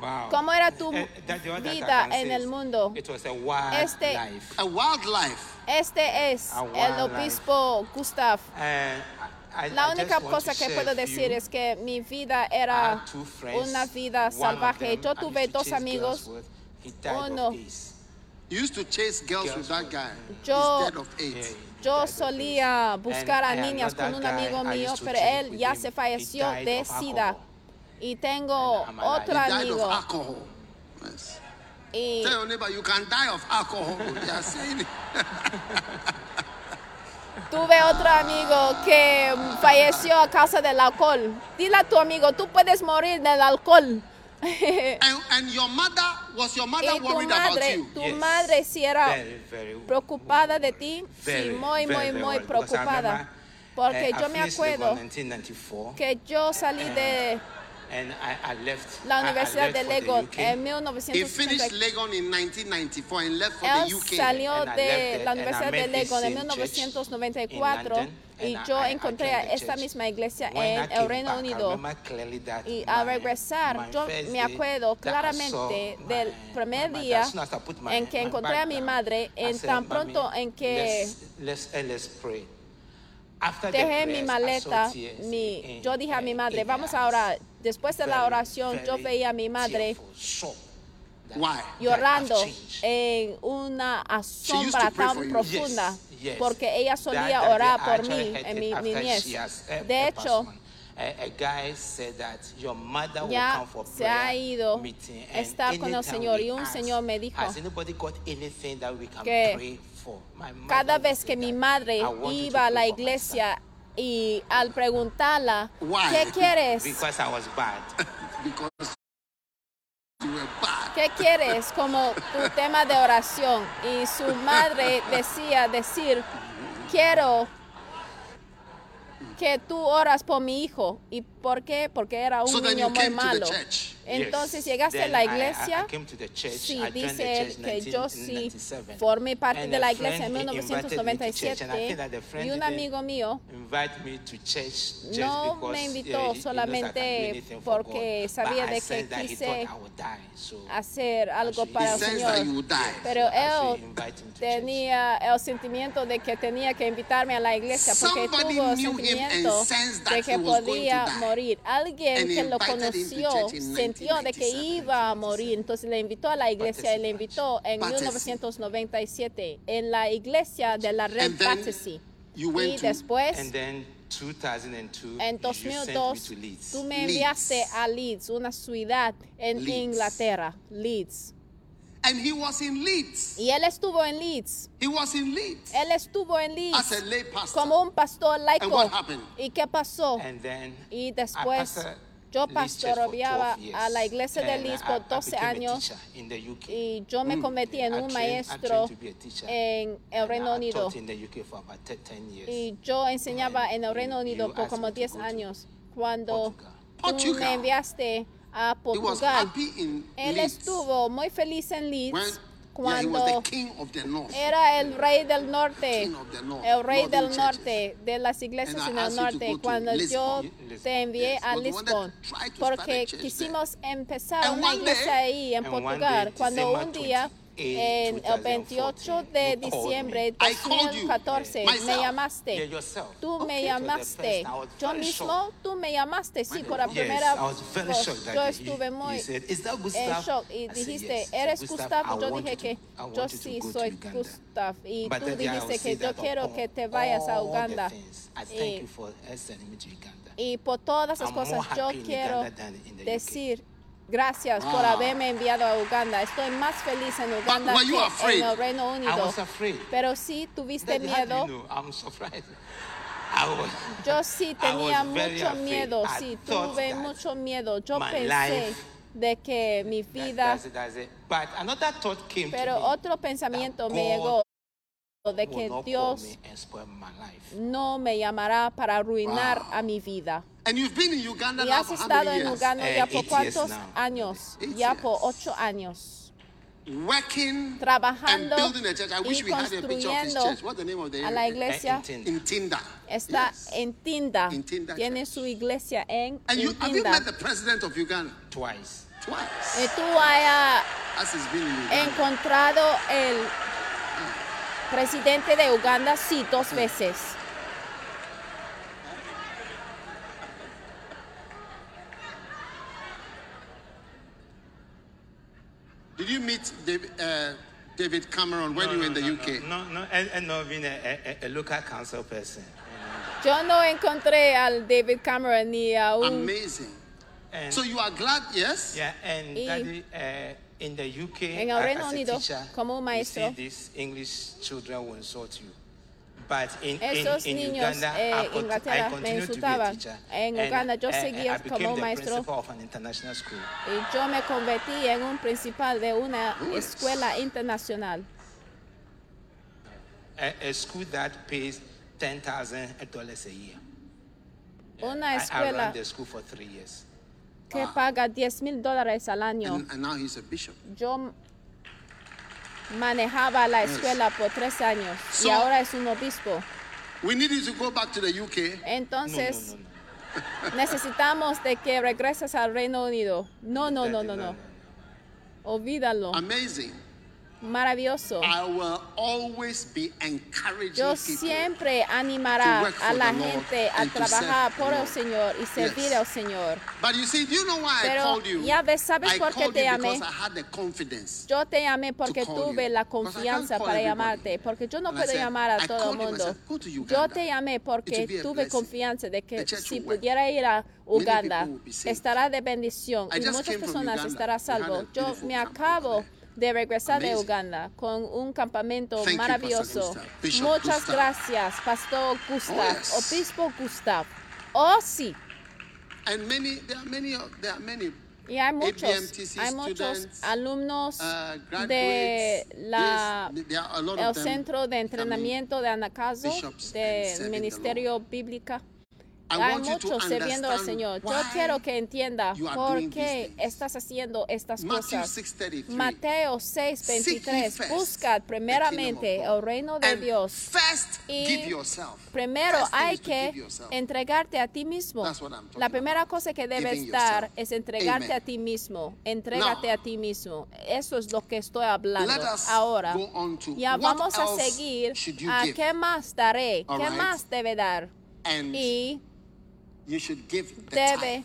Wow. ¿Cómo era tu Eh, that- other vida en el mundo? It was a wild Este- life. A wild life. Este es A el obispo Gustav. And I, La única cosa que puedo decir es que mi vida era friends. una vida salvaje. Yo tuve dos amigos. Uno. Yo- Yo solía buscar a niñas con un amigo mío, used to pero él with ya se falleció de of SIDA. Y tengo otro died amigo. of alcohol. Yes. Y Tell your neighbor you can die of alcohol. They are saying it. tuve otro amigo que falleció a causa del alcohol. Dile a tu amigo, tú puedes morir del alcohol. And, and your mother, was your mother y tu worried about madre, you? tu Yes. madre sí era Very, very preocupada de ti, sí, muy, muy, very, very muy preocupada. remember, Porque uh, I yo me acuerdo 1994, que yo salí de and I, I left. la I- I Universidad left de for the Legon UK. en He finished 1980. Legon in 1994 and left for Él the UK. salió And I de left la I Universidad de Legon en same church in 1994 London, y yo I- I encontré a the esta misma iglesia I en el Reino I Unido. Y al regresar, yo me acuerdo I claramente del my- primer día I en que encontré a mi madre, I en tan "Mommy, pronto en que eh, let's pray." After the dejé mi I maleta, mi, yo dije a mi madre, vamos their a eyes. orar. Después de la oración, yo veía a mi madre llorando en una asombra tan profunda, porque ella solía orar por mí en mi niñez. De hecho, passed on. A, a guy said that your mother will ya come for se ha ido estar con el Señor, y un Señor me dijo "Has anybody got anything that we can que pray for?" My mother cada vez que mi madre "I want you to iba a la iglesia y al preguntarla, Why? ¿qué quieres? son." Because I was bad. Because you were bad. ¿Qué quieres? Como tu tema de oración. Y su madre decía, decir, quiero que tú oras por mi hijo. ¿Y por qué? Porque era un So niño muy malo. Entonces Yes. llegaste a Then la I- I- iglesia. I church. Sí, I the dice él que yo sí 1997. formé parte And de a la iglesia en friend invited me to church, and I 1997 think that the friend y un amigo mío invite me to church just no because, me invitó solamente porque God. sabía But I de que quise hacer algo para el Señor. Pero él invite him to tenía el sentimiento de que tenía que invitarme a la iglesia porque tuvo el knew him sentimiento de que podía die. Morir. Alguien que lo conoció sintió de que 1997. iba a morir, entonces le invitó a la iglesia y le invitó en Battersea. 1997 en la iglesia de la red Battersea. Y después And then 2002, en you sent me 2002 to Leeds. tú me enviaste a Leeds, una ciudad en. Inglaterra, Leeds. And he was in Leeds. Y él estuvo en Leeds. He was in Leeds Él estuvo en Leeds as a lay pastor. como un pastor And laico. what happened? ¿Y qué pasó? And then Y después yo pastoreaba 12 years. a la iglesia de And Leeds por I 12 became a años y yo me convertí en un maestro en el And Reino Unido. taught in the UK for about 10 10 years. Y yo enseñaba en el Reino Unido por como me to 10 go to años. Cuando tú me enviaste a Portugal, él estuvo muy feliz en Leeds cuando the king of the north. era el rey del norte, el rey del norte, de las iglesias en el norte, cuando yo te envié a Lisbon, porque quisimos empezar una iglesia ahí en Portugal, cuando un día, 20, En el 28 de diciembre de I called you. 2014 Myself. me llamaste. Tú me llamaste. Yo mismo, tú me llamaste. Sí, por la primera vez. Yo estuve muy you said, "Is that en Gustav?" shock. Y dijiste. ¿eres Gustav, Yo dije que yo sí soy. Gustav. Y tú dijiste que yo quiero que te vayas a Uganda. Y- you for sending me to Uganda. Y por todas more cosas, yo quiero decir gracias por haberme enviado a Uganda. Estoy más feliz en Uganda you que en el Reino Unido. Pero sí tuviste do miedo. you know? Was, Yo sí tenía mucho miedo, sí, tuve that mucho miedo. Yo pensé de que mi that- vida, that's that's it. But came pero otro pensamiento me llegó de que Dios no me llamará para arruinar a mi vida. And you've been in Uganda Y now has for estado en? Uganda Eh, ya por eight years cuántos now. años, Eight ya por years. ocho años. Working Trabajando and building a church. I wish y we had a picture of his construyendo church. What's the name of the a la iglesia. In Tinda. In Tinda. Está Yes. en Tinda. In Tinda Tiene Church. su iglesia en, And you, en have you met the president of Uganda? Twice. Twice. Y tú hayas As he's been in Uganda. encontrado el presidente de Uganda, sí, dos veces. Did you meet David, uh, David Cameron when you were in the no, UK? No, no, and, and not being a, a, a local council person. Yo no encontré al David Cameron ni a un... Amazing. And, So you are glad, yes? yeah, and Y- daddy, uh, in the UK, En el Reino as a Unido, teacher, como un you see these English children will insult you. But in, Esos in, in niños Uganda, eh, I, Inglaterra I me insultaban. En And, Uganda yo uh, seguía I became como the maestro. principal of an international school. Y yo me convertí en un principal de una escuela internacional. A, a school that pays $10,000 a year. Una I, I escuela ran the school for three years. que paga 10 mil dólares al año. And, and now he's a bishop. Yo manejaba la escuela por tres años y ahora es un obispo. We need you to go back to the UK. Entonces no, no, no. necesitamos de que regreses al Reino Unido. No, no, no, no, no. Olvídalo. Amazing. Maravilloso. I will always be encouraging Yo siempre animará a la gente a trabajar por el. Señor y servir Yes. al Señor. But you see, you know why I Pero called you? ya ves, ¿sabes I por qué te llamé? because I had the confidence. Yo te llamé porque tuve la I confianza para llamarte, porque yo no And I puedo said, llamar a I todo el mundo. myself, "Go to Yo te llamé porque tuve confianza de que si pudiera ir a Uganda, estará de bendición I y muchas personas estarán salvos. Yo me acabo de regresar de Amazing. Uganda con un campamento Thank maravilloso. Muchas Gustav. gracias, Pastor Gustav, yes. Obispo Gustav. Oh, sí. And many, there are many, of- there are many. Y hay muchos, hay muchos students, alumnos Uh, de la, el Centro de Entrenamiento de Anacaso, del Ministerio Bíblica. Hay muchos sirviendo al Señor. Yo quiero que entienda por qué estás haciendo estas cosas. 6:33. Mateo Seek ye 6:23. first Buscad the primeramente el reino de Dios. First, Y. Primero First hay que entregarte a ti mismo. La primera cosa que debes dar es entregarte Amen. a ti mismo. Entrégate Now, a ti mismo. Eso es lo que estoy hablando. Ahora, ya vamos a seguir a qué más daré, qué right. más debe dar. And Y you should give the debe tithe.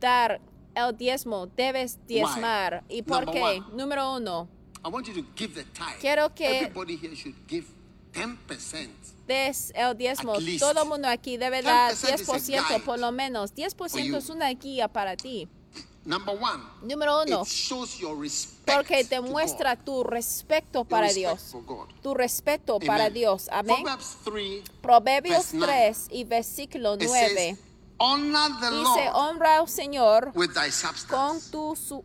dar el diezmo, debes diezmar. ¿Y por Number qué? one. Número uno, I want you to give the tithe. Quiero que- Everybody here should give 10%. des el diezmo. At least. Todo el mundo aquí debe dar 10% is a 10% guide por lo menos. 10% you. es una guía para ti. Number one, Número uno, it shows your respect porque te to muestra God. tu respeto para Dios. Tu respeto para. Dios. Amén. Proverbs 3, Proverbios verse nine. 3 y versículo it 9 says, Honor the dice, Lord honra al Señor with thy con substance. tu su-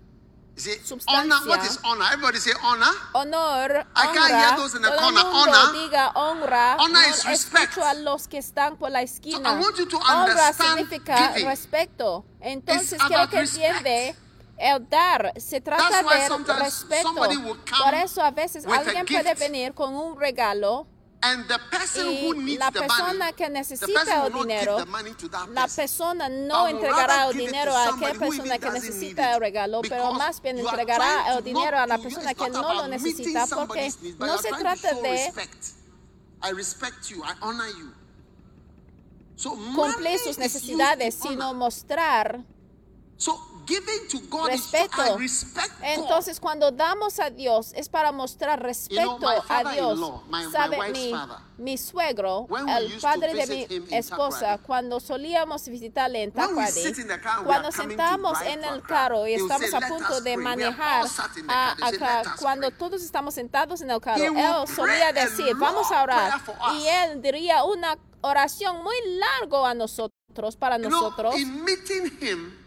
see, honor, what is honor? Everybody say honor. honor. I can't hear those in the Todo corner. Honor. diga honra. Honor No is respect. a los que están por la esquina. I want you to honra understand significa giving. respeto. Entonces quiero about que respect. entiende el dar. Se trata That's why de sometimes respeto. somebody will come Por eso a veces alguien puede venir con un regalo And the person who Y needs la persona que necesita el dinero, la person. persona no entregará el dinero a aquella persona que necesita el regalo, pero más bien entregará el dinero a la persona que no lo necesita porque no se trata de cumplir sus necesidades, sino mostrar So respeto. Entonces, cuando damos a Dios es para mostrar respeto a Dios. Sabe, mi, mi suegro, el padre de mi esposa, cuando solíamos visitarle en we cuando sentamos en el carro y estamos a "Let punto de pray." We are manejar acá, "Let us cuando pray." todos estamos sentados en el carro, él solía decir, vamos a orar. Y él diría una oración muy largo a nosotros, para nosotros.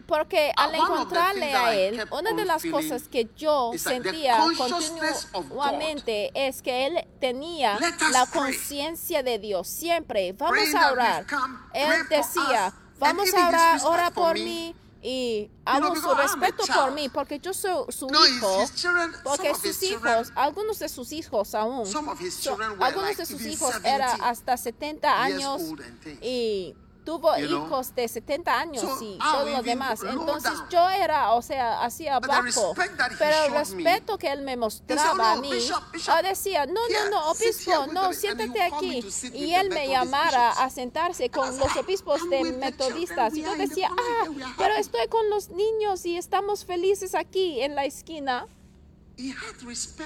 Porque al encontrarle a él, una de las cosas que yo sentía continuamente es que él tenía la conciencia de Dios siempre. Vamos a orar. Él decía, vamos a orar, ora por mí. Y amo su respeto por mí porque yo soy su hijo. porque of his sus children- hijos, algunos de sus hijos aún, algunos de sus hijos 70 era hasta 70 years años y tuvo You know? hijos de 70 años So, y todo lo even demás. Entonces yo era, o sea, hacía But the bajo. respect that he Pero el showed me, respeto que él me mostraba "Oh, a mí, Bishop, Bishop, yo decía, no, no, no, obispo, no, siéntate aquí. Y él me llamara a sentarse con los obispos "I'm de metodistas. Y yo decía, ah, pero happy." estoy con los niños y estamos felices aquí en la esquina.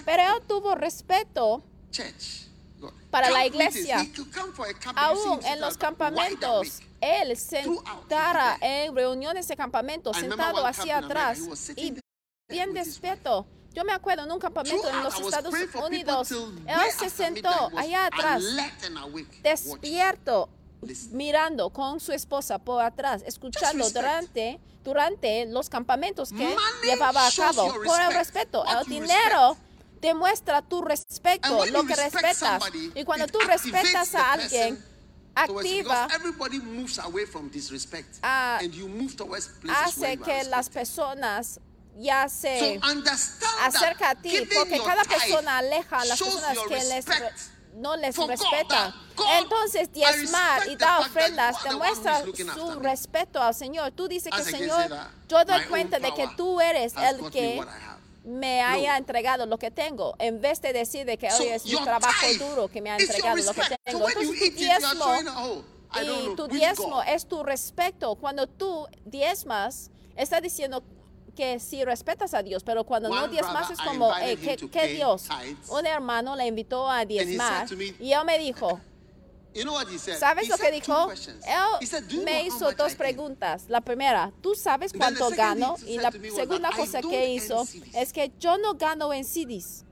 Pero él tuvo respeto church. Para la iglesia. aún en los campamentos, él sentara en reuniones de campamento, sentado hacia atrás y bien despeto. Yo me acuerdo en un campamento en los Estados Unidos, él se sentó allá atrás, despierto, mirando con su esposa por atrás, escuchando durante durante los campamentos que llevaba a cabo. Por el respeto, el dinero demuestra tu respeto, lo que respetas. somebody, Y cuando tú respetas a alguien, activa hace que las personas ya se So acerca a ti, porque cada persona aleja a las personas que les no les God, Entonces, diezmar y dar ofrendas demuestra su respeto al Señor. Tú dices que, Señor, yo doy cuenta de que tú eres el que. Me haya entregado lo que tengo, en vez de decir de que hoy es mi trabajo duro que me ha entregado lo que tengo. Entonces, diezmo oh, y tu diezmo es tu respeto. Cuando tú diezmas, está diciendo que si respetas a Dios, pero cuando no diezmas es como, invited eh, ¿qué, qué Dios? Un hermano le invitó a diezmar me- y él me dijo, ¿sabes lo que dijo? Él said, "Do you me hizo dos give?" preguntas. La primera, ¿tú sabes cuánto gano? Y la segunda that, "I cosa que hizo CDs." es que yo no gano en CDs.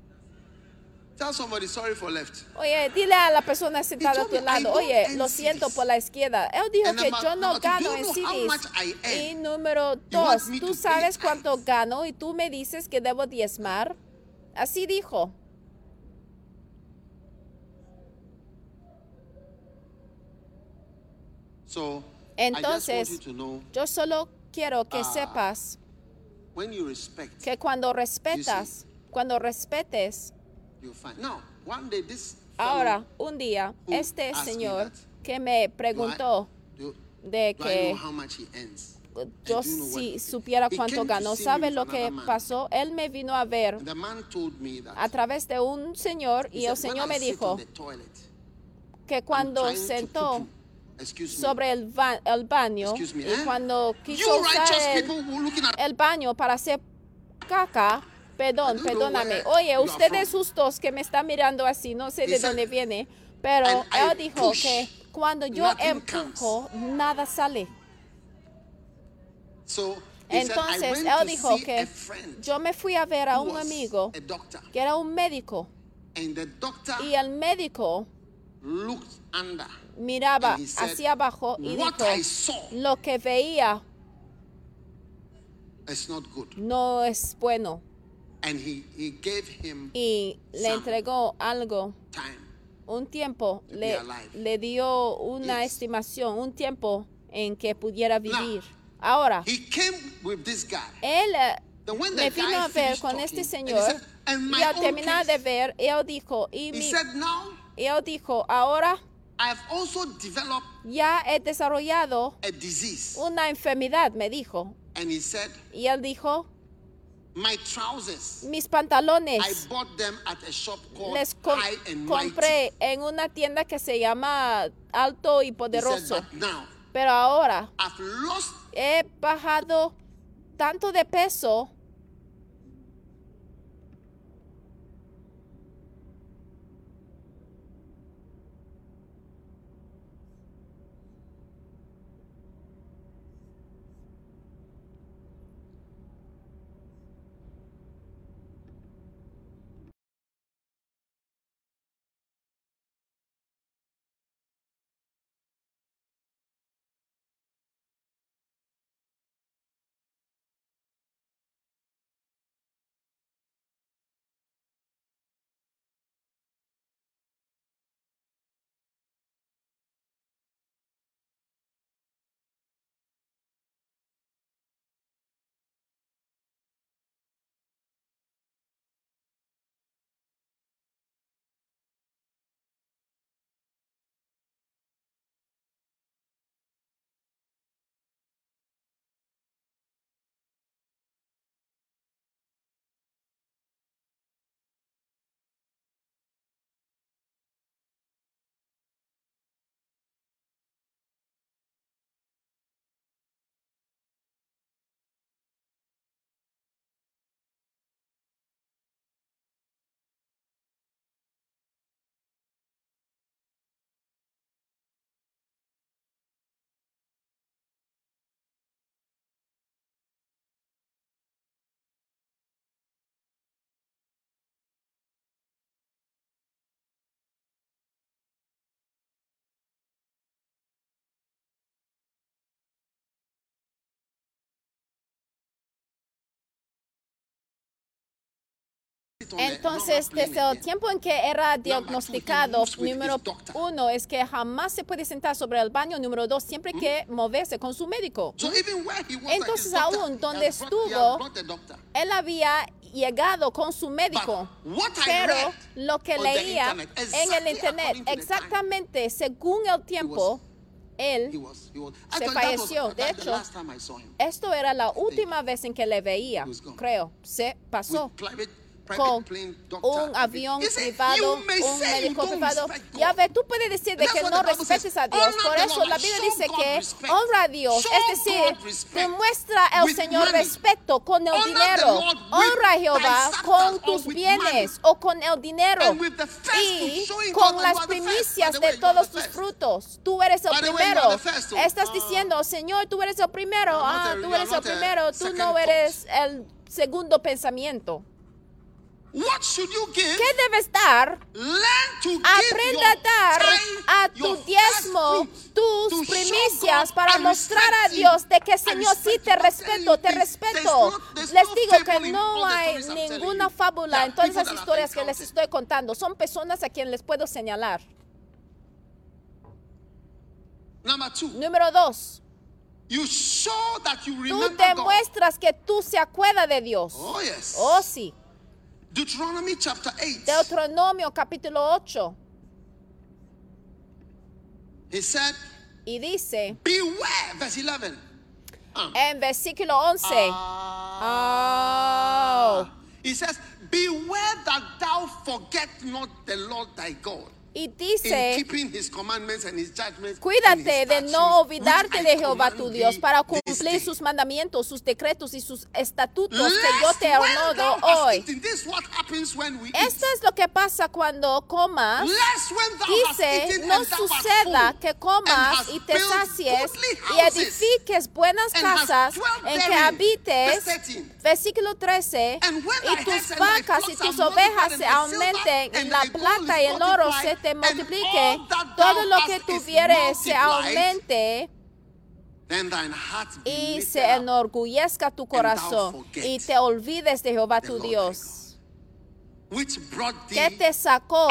Oye, dile a la persona sentada a tu me, "I lado, oye, lo siento CDs." por la izquierda. Él dijo que yo no gano en CDs. Y número dos, ¿tú sabes cuánto gano y tú me dices que debo diezmar? Así dijo. Entonces, Yo solo quiero que Ah. sepas que cuando respetas, cuando respetes, ahora, un día, este señor que me preguntó de que yo si supiera cuánto ganó, ¿sabe lo que pasó? Él me vino a ver a través de un señor y el señor me dijo que cuando sentó. Sobre el, ba- el baño me, y eh? cuando quiso usar el, el baño para hacer caca, perdón, perdóname. Oye, ustedes justos que me están mirando así, no sé de dónde viene, pero "And I él dijo que cuando yo empujo, nada sale. Entonces, él dijo que yo me fui a ver a un amigo que era un médico and the doctor y el médico looked under. Miraba hacia abajo y "What dijo, lo que veía no es bueno. Y le entregó algo, un tiempo, le, le dio una estimación, un tiempo en que pudiera vivir. Ahora, él eh, me vino a ver con este señor said, "And my y al terminar case," de ver, él dijo, y mi, él dijo, ahora I've also developed ya he desarrollado a disease. una enfermedad, me dijo. And he said, Y él dijo, My trousers, mis I pantalones bought them at a shop called les com- High and compré en una tienda que se llama Alto y said, Poderoso. but now Pero ahora I've lost he bajado tanto de peso Entonces, desde el tiempo en que era diagnosticado, número uno es que jamás se puede sentar sobre el baño. Número dos, siempre que moverse con su médico. Entonces, aún donde estuvo. Él había llegado con su médico. Pero lo que leía en el internet, exactamente según el tiempo, él. Se falleció. De hecho, esto era la última vez en que le veía, creo, se pasó. Con un avión privado, "You may un médico privado. respect Ya God." ve, tú puedes decir de que no respetes a Dios. Por eso la Biblia dice que honra a Dios. Es decir, demuestra al Señor respeto con el dinero. Honra a Jehová con tus bienes o con el dinero. Y con las primicias de todos tus frutos. Tú eres el primero. oh. Estás Ah. diciendo, Señor, tú eres el primero. Ah, a- tú eres el a primero. Tú no eres el segundo pensamiento. What should you give? ¿Qué debes dar? Aprenda a dar a tu diezmo, tus primicias para mostrar a Dios de que Señor sí te respeto, te respeto. Les digo que no hay ninguna fábula en todas esas historias que les estoy contando. Son personas a quienes les puedo señalar. Número dos, you show that you tú God. demuestras que tú se acuerdas de Dios. Oh yes. Oh sí. Deuteronomy chapter 8. Deuteronomio capítulo 8. He said, Y dice Beware, verse 11. Ah. en versículo 11. Oh. He says, Beware that thou forget not the Lord thy God. Y dice, keeping his commandments and his judgments. and cuídate de no olvidarte de Jehová tu Dios para cumplir sus mandamientos, sus decretos y sus estatutos que yo te ordeno hoy. Esto es lo que pasa cuando comas. Dice, no suceda que comas y te sacies y edifiques buenas casas en que habites. Verse 13. Versículo 13. And when Y tus vacas y tus ovejas se aumenten y and la plata y el oro se te multiplique. Todo lo que tuvieres se aumente y se enorgullezca tu corazón y te olvides de Jehová tu Dios, que te sacó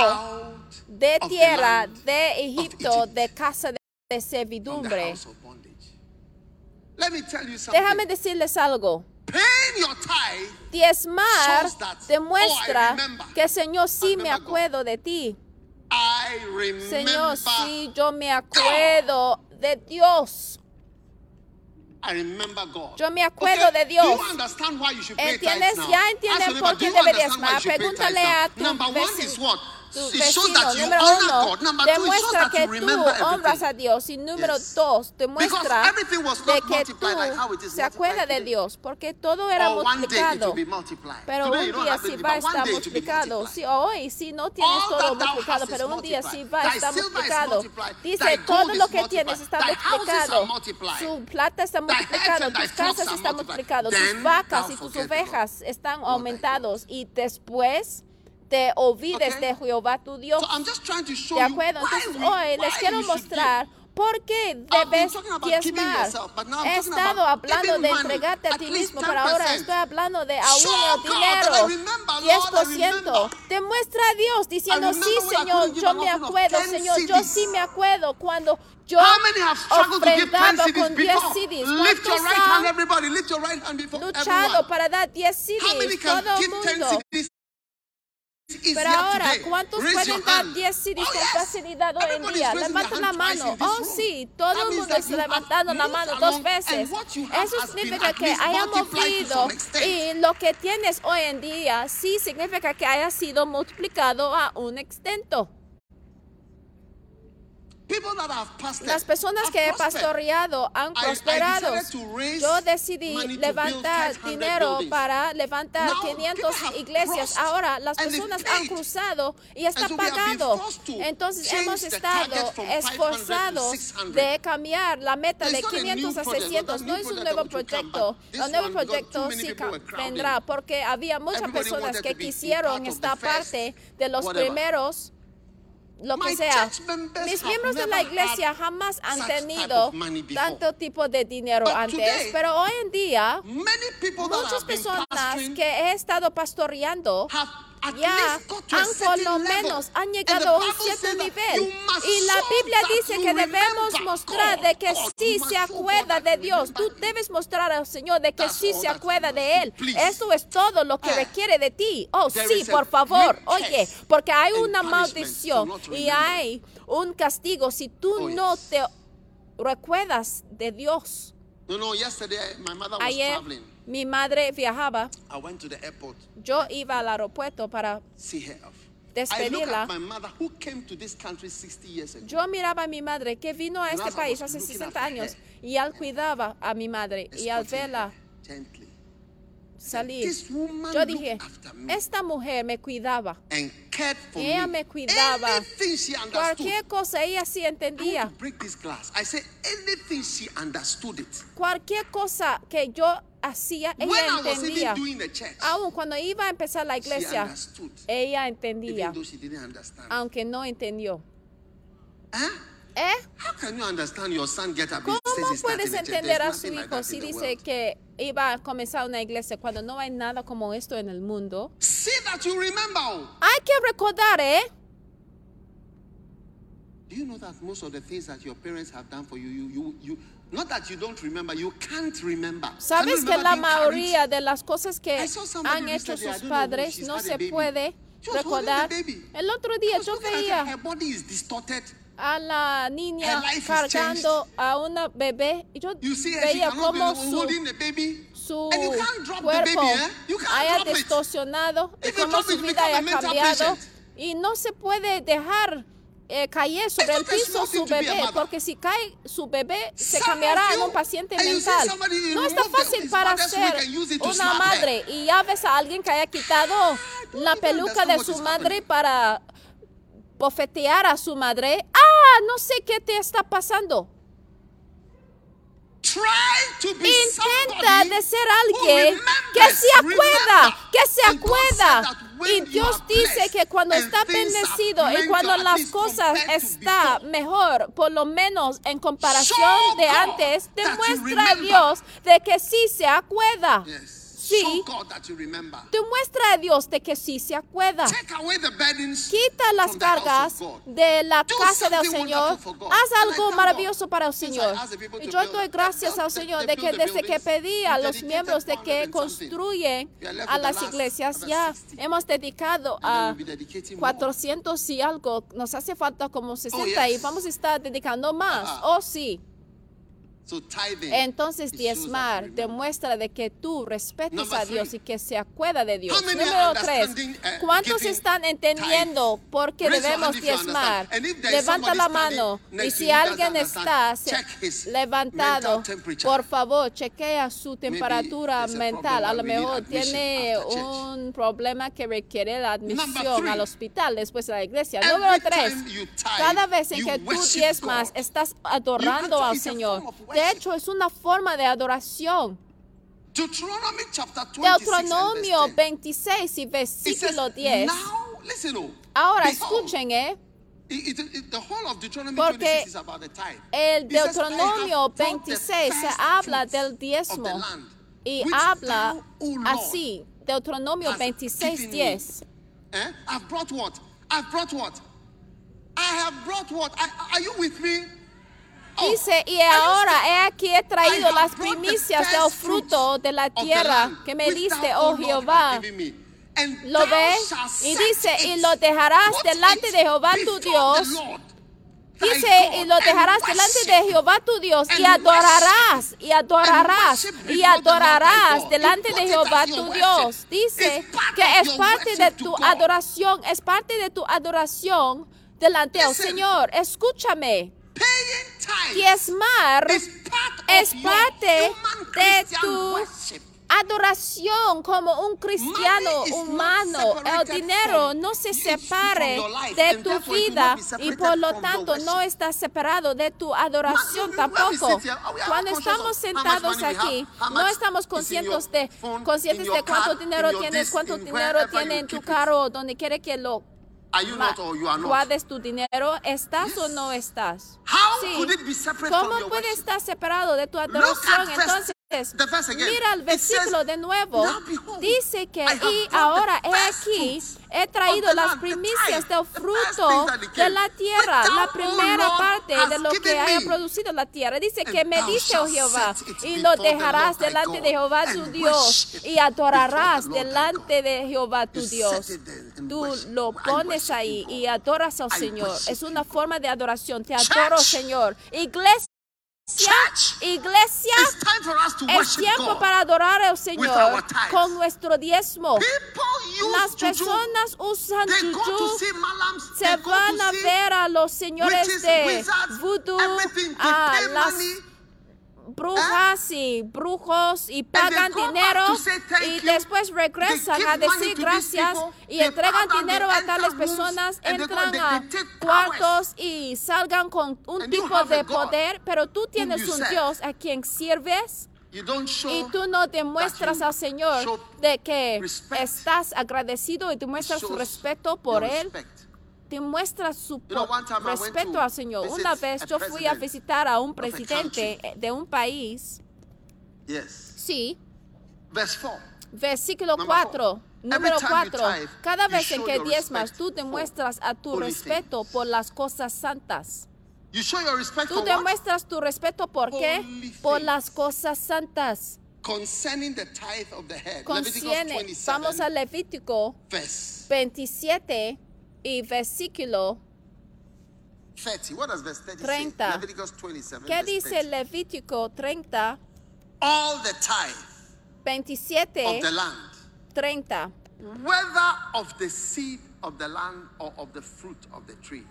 de tierra de Egipto, Egypt, de casa de servidumbre. house of bondage. Let me tell you something. Déjame decirles algo. Diezmar demuestra oh, remember. que Señor sí me acuerdo de ti. Señor, si yo me acuerdo de Dios. I remember God. Yo me acuerdo de Dios. Do you understand why you should pay ¿Entiendes? Ya entienden por qué deberías pay Pregúntale a tu Number one vecino- is what? Tu vecino, número uno, demuestra que tú honras everything. a Dios. Y número dos, demuestra de que tú se acuerda de. Dios, porque todo era it multiplicado. Pero un día sí va a estar multiplicado. Sí, hoy sí no tienes todo multiplicado, pero un día sí va a estar multiplicado. Dice, todo lo que tienes está multiplicado. Su plata está thy tus casas están multiplicadas, tus vacas y tus ovejas están aumentados. Y después te olvides Okay. de Jehová tu Dios. So I'm just trying to show ¿De you acuerdo? Entonces hoy les quiero mostrar por qué been debes diezmar. He estado hablando de entregarte a ti mismo, pero ahora 10%. estoy hablando de aún el dinero. remember, Lord, I 10%. remember. Demuestra a Dios diciendo, sí, Señor, yo me acuerdo, 10 Señor, yo sí me acuerdo cuando yo How many have struggled to give 10 ofrendaba con 10 before? CDs. Lift your ¿Cuántos right hand, han everybody. Lift your right hand before luchado para dar 10 How many CDs? can Todo el give 10 mundo. Pero ahora? ¿cuántos pueden dar hand. 10 CDs con facilidad hoy en día? Levanten la mano. Oh, sí, todo el mundo está levantando la mano dos veces. Eso significa que haya movido y lo que tienes hoy en día sí significa que haya sido multiplicado a un extento. People that have pastored Las personas que he pastoreado han prosperado. Yo decidí levantar build 500 dinero para levantar Now, 500 people have iglesias. Ahora las personas han cruzado y está pagado. Entonces hemos estado target from 500 to esforzados 600. de cambiar la meta de It's not a new 500 a project, 600. not a No es un nuevo proyecto. El nuevo proyecto sí vendrá porque había muchas personas que quisieron first, parte de los primeros lo que sea. Mis miembros de la iglesia jamás han tenido tanto tipo de dinero antes, pero hoy en día Many people that muchas personas que he estado pastoreando ya han por lo menos han llegado a un cierto nivel. Y la Biblia dice que debemos mostrar de que sí se acuerda de Dios. Tú debes mostrar al Señor de que sí se acuerda de Él. Eso es todo lo que Ah. requiere de ti. Oh, sí, por favor. Oye, porque hay una maldición y hay un castigo si tú Oh, no te recuerdas de Dios. No, no, yesterday my mother was Ayer traveling. Mi madre viajaba. I went to the airport Yo iba al aeropuerto para see her off. I look despedirla. at my mother who came to this country 60 years ago. Yo miraba a mi madre que vino a And este as I país was hace looking 60 at her, años y él cuidaba a mi madre y al escorting verla gently. salir, This woman yo looked dije, after me esta mujer me cuidaba. and cared for Ella me. me cuidaba. Anything she understood. Cualquier cosa ella sí I want entendía. to break this glass. I anything she understood it. Cualquier cosa que yo hacía, ella entendía. Aún cuando iba a empezar la iglesia, ella entendía, aunque no entendió. ¿Eh? How can you understand your son get up and says ¿Cómo puedes entender a su hijo si dice que iba a comenzar una iglesia cuando no hay nada como esto en el mundo? See that you remember. oh. Hay que recordar, ¿eh? Do you know that most of the things that your parents have done for you, you, you, you not that you don't remember, you can't remember. Can you Sabes que la mayoría de las cosas que I saw somebody han hecho sus padres no se puede recordar. El otro día yo veía body is distorted. a la niña cargando a una bebé y yo veía como su, holding the baby. su And you can't drop the cuerpo baby, eh? You can't haya distorsionado y drop su vida haya cambiado y no se puede dejar eh, caer sobre el piso su bebé porque si cae su bebé se cambiará en un paciente mental. No está fácil para ser una madre y ya ves a alguien que haya quitado la even peluca de su madre para bofetear a su madre. Ah, no sé qué te está pasando. Intenta de ser alguien que se acuerda, que se acuerda. Y Dios dice que cuando and está bendecido y cuando las cosas compared to está before, mejor, por lo menos en comparación de antes, demuestra a. Dios de que sí se acuerda. Sí, demuestra a Dios de que sí se acuerda. Quita las cargas de la casa del Señor. Haz algo maravilloso para el Señor. Y yo doy gracias al Señor de que desde que pedí a los miembros de que 400 something. construyen a las iglesias, ya 60. hemos dedicado a we'll be dedicating more. 400 y algo. Nos hace falta como 60 y vamos a estar dedicando más. Ah. Oh, sí. Entonces diezmar demuestra de que tú respetas a Dios y que se acuerda de Dios. Número tres, uh, ¿cuántos están entendiendo por qué debemos diezmar? Levanta la mano. y si alguien está levantado, por favor, chequea su temperatura mental. A lo mejor tiene un problema que requiere la admisión al hospital después de la iglesia. Número tres, cada vez en que tú diezmas, estás adorando al Señor. De hecho, es una forma de adoración. Deuteronomy chapter 26 Deuteronomio and verse 10. 26 y versículo 10. Now, listen, oh, Ahora escuchen, ¿eh? Porque 26 is about the tithe. El It says, "I have Deuteronomio brought the 26 se first habla del diezmo y habla así. Deuteronomio has 26, given 10. me." Eh? I've brought what? I've brought what? I have brought what? I, are you with me? Oh, Dice, y ahora he aquí he traído las primicias del fruto de la tierra que me diste, oh Jehová. ¿Lo shalt Y dice, y lo dejarás delante de Jehová tu Dios. Dice, y lo dejarás delante de Jehová tu Dios y adorarás, y adorarás, y adorarás delante de Jehová tu. Dios. Dice que es parte de tu adoración, es parte de tu adoración delante del. Señor. Escúchame, diezmar es parte de tu adoración como un cristiano humano. El dinero no se separe de tu vida y por lo tanto no está separado de tu adoración tampoco. Cuando estamos sentados aquí, no estamos conscientes de, conscientes de cuánto dinero tienes, cuánto in dinero tiene en tu carro, donde quiere que lo Are you not or you are not? guardes tu dinero. ¿Estás o no estás? How Sí. could it be separate from ¿Cómo your puede worship? estar separado de tu adoración? Entonces. Mira el versículo de nuevo. "Now behold, Dice que, y ahora he aquí, he traído las primicias del fruto de la tierra, la thou, O primera parte de lo que haya producido la tierra. Dice que me dice, oh Jehová, y lo dejarás delante de Jehová tu Dios, y adorarás delante de Jehová tu Dios. Tú lo pones ahí y adoras al Señor. Es una forma de adoración. Te adoro. Señor. Iglesia. Iglesia, es tiempo para adorar al Señor con nuestro diezmo. Las personas usan juju, se van a ver a los señores de voodoo, a las. Brujas y brujos y pagan dinero y después regresan a decir gracias y entregan dinero a tales personas, entran a cuartos y salgan con un tipo de poder, pero tú tienes un. Dios a quien sirves y tú no demuestras al Señor de que estás agradecido y demuestras su respeto por Él. Demuestras su You know, respeto to al Señor. Una vez yo fui a visitar a un a presidente de un país. Yes. Sí, Verse 4. versículo Number 4. four. Número Every time you 4. tithe, Cada vez en show que your diezmas, respect tú demuestras a tu respeto por las cosas santas. You show your respect Tú demuestras tu respeto por qué? Por las cosas santas. Concerning the tithe of the head. Conciene, 27, vamos a Levítico verse 27 y versículo 30. What does verse 30 30. say? Leviticus 27. ¿Qué dice 30. Levítico 30, All the tithe 27, of the land, 30? whether of the seed of the land or of the fruit of the tree,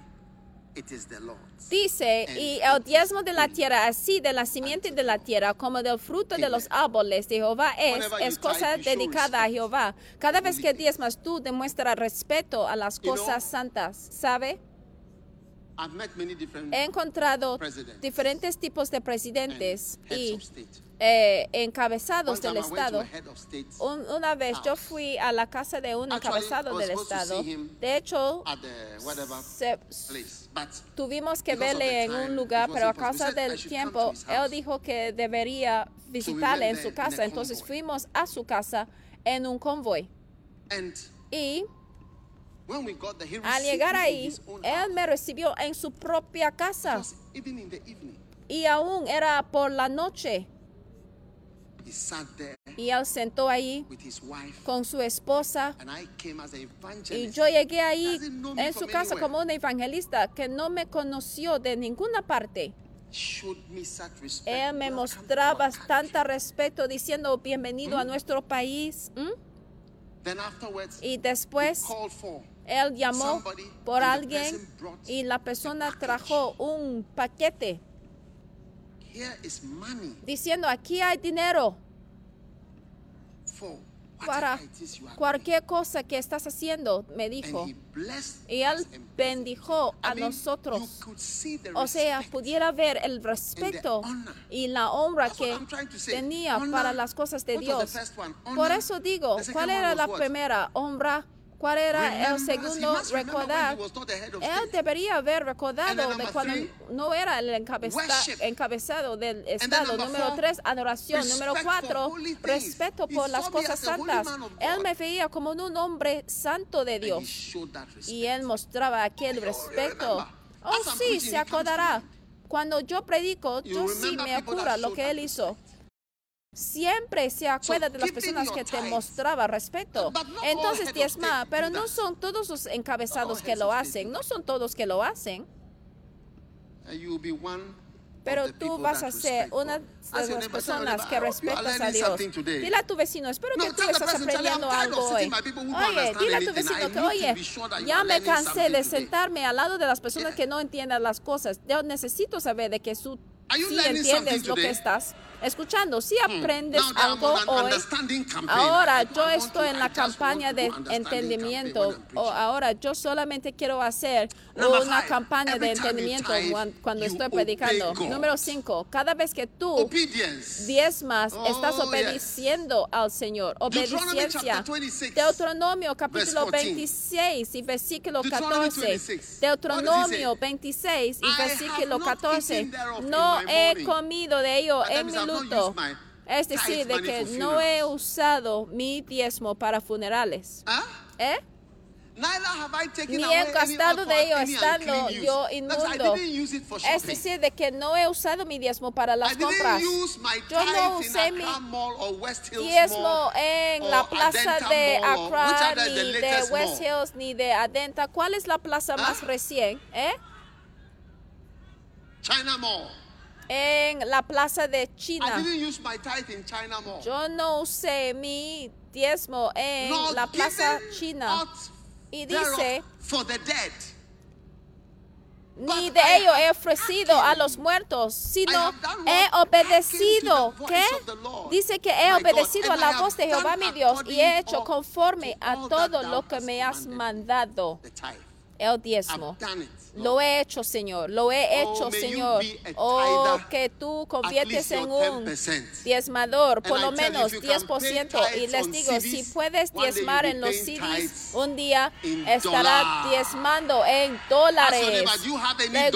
Dice, y el diezmo de la tierra, así de la simiente de la tierra como del fruto de los árboles de Jehová es, es cosa dedicada a. Jehová. Cada vez que diezmas, tú demuestras respeto a las cosas santas, ¿sabe? He encontrado Presidents. diferentes tipos de presidentes y. eh, encabezados del Estado. Un- una vez yo fui a la casa de un encabezado del Estado. De hecho, se- tuvimos que verle en un lugar, pero a causa del tiempo, él dijo que debería visitarle en su casa. Entonces fuimos a su casa en un convoy. Y al llegar ahí, él me recibió en su propia casa. Y aún era por la noche. Y él sentó ahí with his wife, con su esposa. and I came as an Y yo llegué ahí en su casa como una evangelista que no me conoció de ninguna parte. Él me mostraba tanta respeto diciendo bienvenido Mm. a nuestro país. ¿m? Then afterwards, Y después él llamó por alguien y la persona trajo un paquete Here is money diciendo aquí hay dinero for para whatever it is you are doing. cualquier cosa que estás haciendo, me And dijo. he blessed Y él bendijo a I mean, nosotros. you could see the O sea, pudiera ver el respeto y la honra That's que tenía Honor. para las cosas de Dios. Por eso digo, ¿cuál era la primera? Honra. ¿Cuál era el segundo? Recordar. Él debería haber recordado de cuando three, no era el encabezado del Estado. Número tres, adoración. Número cuatro, respeto por las cosas santas. Él me veía como un hombre santo de Dios. Y él mostraba aquel respeto. Oh, sí, se acordará. Cuando yo predico, yo sí me acuerdo lo que él hizo. Siempre se acuerda de las personas que te mostraba respeto. Entonces diezma, pero no son todos los encabezados que lo hacen. No son todos que lo hacen. Pero tú vas a ser una de las personas que "I hope you are respetas a Dios. something today." Dile a tu vecino, espero que tú estás aprendiendo algo hoy. Oye, dile a tu vecino que, oye, ya me cansé de today." sentarme al lado de las personas que no entiendan las cosas. Yo necesito saber de que tú sí entiendes lo que estás escuchando. Si aprendes Now that I'm algo hoy. Ahora yo estoy to- en la campaña de entendimiento. O ahora yo solamente quiero hacer Number una five, campaña de entendimiento cuando estoy predicando. Número 5. Cada vez que tú Obedience. diezmas, Oh, estás yes. obedeciendo al Señor. Obediencia. chapter 26, Deuteronomio capítulo 14. 26 y versículo Deuteronomy 14. 26. Deuteronomio What does 26 y versículo have not 14. eaten thereof in No he comido de ello en mi I've not luto. used my Es decir, de que no he usado mi diezmo para funerales. Huh? ¿Eh? Ni he gastado de ello estando yo inmundo. Es decir, de que no he usado mi diezmo para las compras. Yo no usé mi diezmo en la plaza de Accra, ni de West? Hills, ni de Adenta. ¿Cuál es la plaza más ¿Ah? recién? ¿Eh? China Mall. En la plaza de I China. didn't use my tithe in China Mall. Yo no usé mi diezmo en la plaza china. Y dice, for the dead. ni But de ello he ofrecido a los muertos, sino he obedecido. ¿Qué? Dice que he my God, obedecido a la voz de Jehová mi Dios y he hecho conforme a todo lo que me has mandado. The tithe. El diezmo. Lo he hecho, Señor. Lo he Oh, hecho, Señor. Oh, que tú conviertes en un 10%. diezmador, por lo menos if you can 10%. pay Y les digo, si puedes diezmar en los CDs, un día estará diezmando en dólares. neighbor, "Do you have any Pregúntale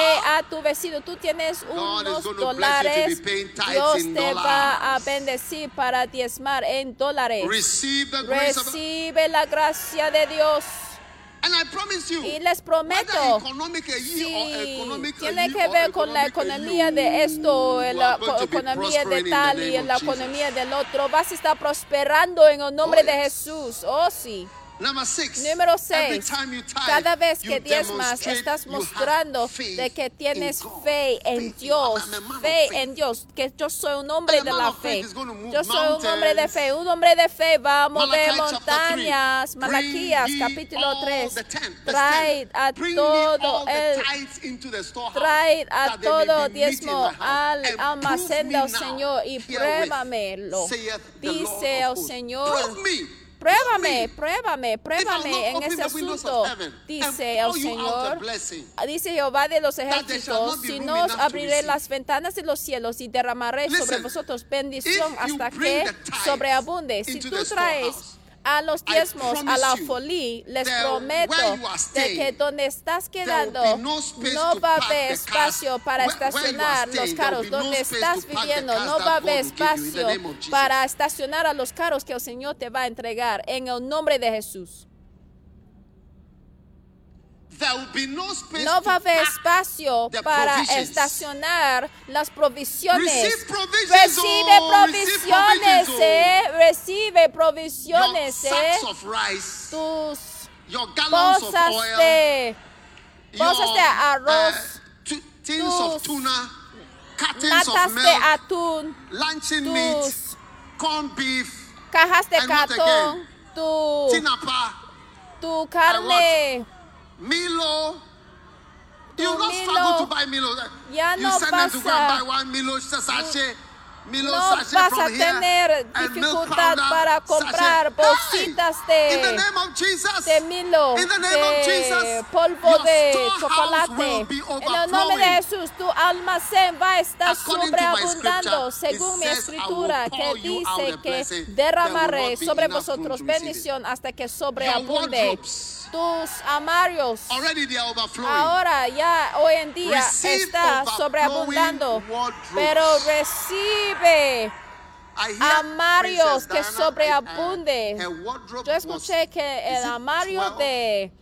dollar?" a tu vecino, tú tienes unos dólares. Dios te va a bendecir para diezmar en dólares. Recibe la gracia de Dios. And I promise you, Y les prometo, si tiene que ver con la economía de esto, la economía de tal y la economía del otro, vas a estar prosperando en el nombre Oh, de. Jesús. Oh, sí. Número every 6. time you tithe, Cada vez que diezmas, estás mostrando de que tienes fe en Dios. Fe en Dios. Que yo soy un hombre de la fe. Yo soy un hombre de fe. Un hombre de fe va a mover montañas. Malaquías capítulo all 3. the tenth, verse Traed 10. a todo el Traed a todo diezmo al almacén del Señor y pruébamelo. Dice el. Señor. Pruébame, me. pruébame, pruébame en ese asunto, dice el Señor. blessing, Dice Jehová de los ejércitos, si no os abriré las ventanas de los cielos y derramaré sobre vosotros bendición hasta que sobreabunde. Si tú traes a los diezmos a la promise you folí, les prometo de que donde estás quedando no va a haber espacio para estacionar los carros. Donde estás viviendo no va a haber espacio para estacionar a los carros que el Señor te va a entregar en el nombre de Jesús. There will be no va a haber espacio para estacionar las provisiones. Recibe oh, provisiones, receive provisions, eh. Recibe provisiones, eh. sacks of rice, Tus your gallons of bolsas de bolsas de arroz, tins tus of tuna, cartons latas de atún, luncheon meat, tus corned beef, cajas de cartón, tu, tu carne. Milo. You not Milo. struggle to buy Milo. Ya you no send them to go and buy one Milo sachet. Milo No sachet vas from a here, tener milk dificultad powder para comprar sachet. bolsitas Hey, in the de name of Jesus. de Milo, In the name of de Jesus, polvo your de chocolate. En el nombre de. Jesús, tu almacén va a estar According sobreabundando, según mi escritura, "I will que dice que derramaré sobre vosotros to receive it." bendición hasta que sobreabunde. Tus amarios. Ahora ya hoy en día Receive está sobreabundando, pero recibe amarios que sobreabunde. Yo escuché que el 12? de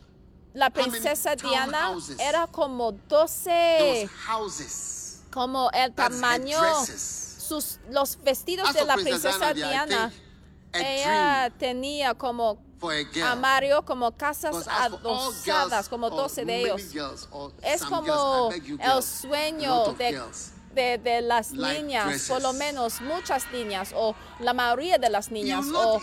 la princesa Diana era como Those 12, houses. como el tamaño, sus, los vestidos de la princesa Diana, Ella tenía como a armario, como casas adosadas, como or 12 de ellos. Es como el sueño de, girls. De, de las like niñas, por lo dresses. menos muchas niñas, o la mayoría de las niñas, o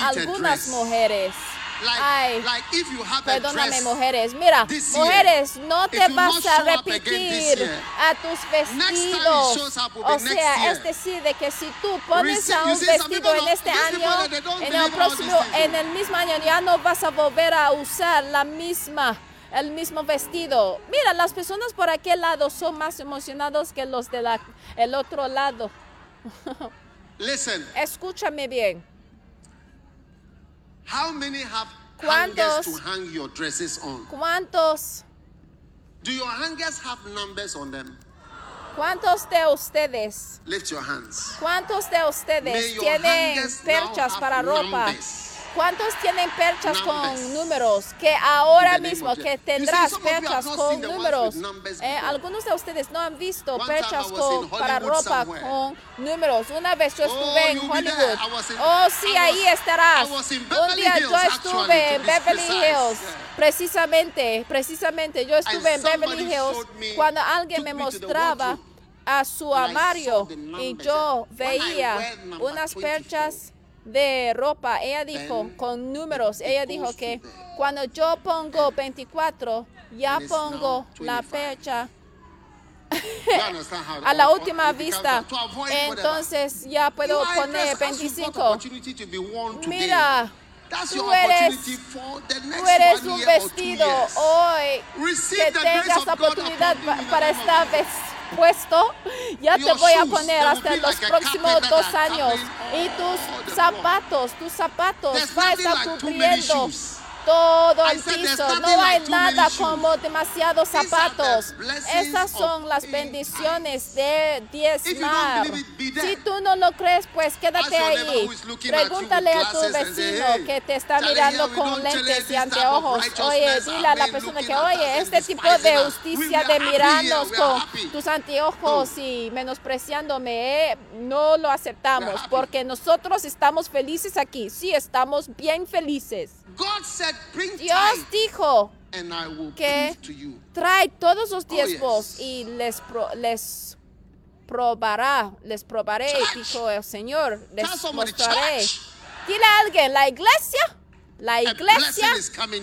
algunas mujeres. Like, Ay, like if you have a Perdóname, dress, mujeres. Mira, this year, mujeres, no te vas a repetir year. a tus vestidos. O sea, es decir, de que si tú pones a un vestido en este año, en el próximo, en el mismo año ya no vas a volver a usar la misma el mismo vestido. Mira, las personas por aquel lado son más emocionados que los de la el otro lado. Listen, Escúchame bien. how many have ¿Cuántos- to hang your dresses on? ¿Cuántos Do your hangers have numbers on them? cuántos de ustedes Lift your hands. ¿Cuántos de ustedes tienen perchas para ropa? numbers. ¿Cuántos tienen perchas Numbers. con números? Que ahora mismo que tendrás see, perchas con números. Eh, algunos de ustedes no han visto One perchas I was con, in para ropa somewhere. con números. Una vez yo Oh, estuve en be there. Hollywood. In- Oh, sí, ahí estarás. Un Beverly día Hills, yo estuve en be Beverly. Hills. Yeah. Precisamente, precisamente, yo estuve en Beverly Hills me- cuando alguien me mostraba a su armario y yo veía unas 24, perchas de ropa. Ella dijo con números, ella dijo que cuando yo pongo 24, ya pongo la 25. percha You understand how a la última vista. Entonces ya puedo poner dress as you've got 25. opportunity to be worn today? Mira, That's tú eres- opportunity for the next Tú eres un vestido hoy Receive que tengas oportunidad para Jesus. ves- puesto. Ya te voy a poner hasta los próximos dos años. Y tus zapatos, tus zapatos va a estar cubriendo. Todo el piso. No hay nada como demasiados zapatos. Esas son las bendiciones de diezmar. Si tú no lo crees, pues quédate ahí. Pregúntale a tu vecino "Hey, que te está mirando con lentes y anteojos. Oye, dile a la persona que, oye, este tipo de justicia de mirarnos con tus anteojos y menospreciándome, eh, no lo aceptamos porque nosotros estamos felices aquí. Sí, estamos bien felices. God said, Dios dijo, and I will que prove to you. trae todos los Oh, diezmos y les, pro- les probará, les probaré, dijo el Señor, les mostraré. Dile a alguien, la iglesia, la iglesia,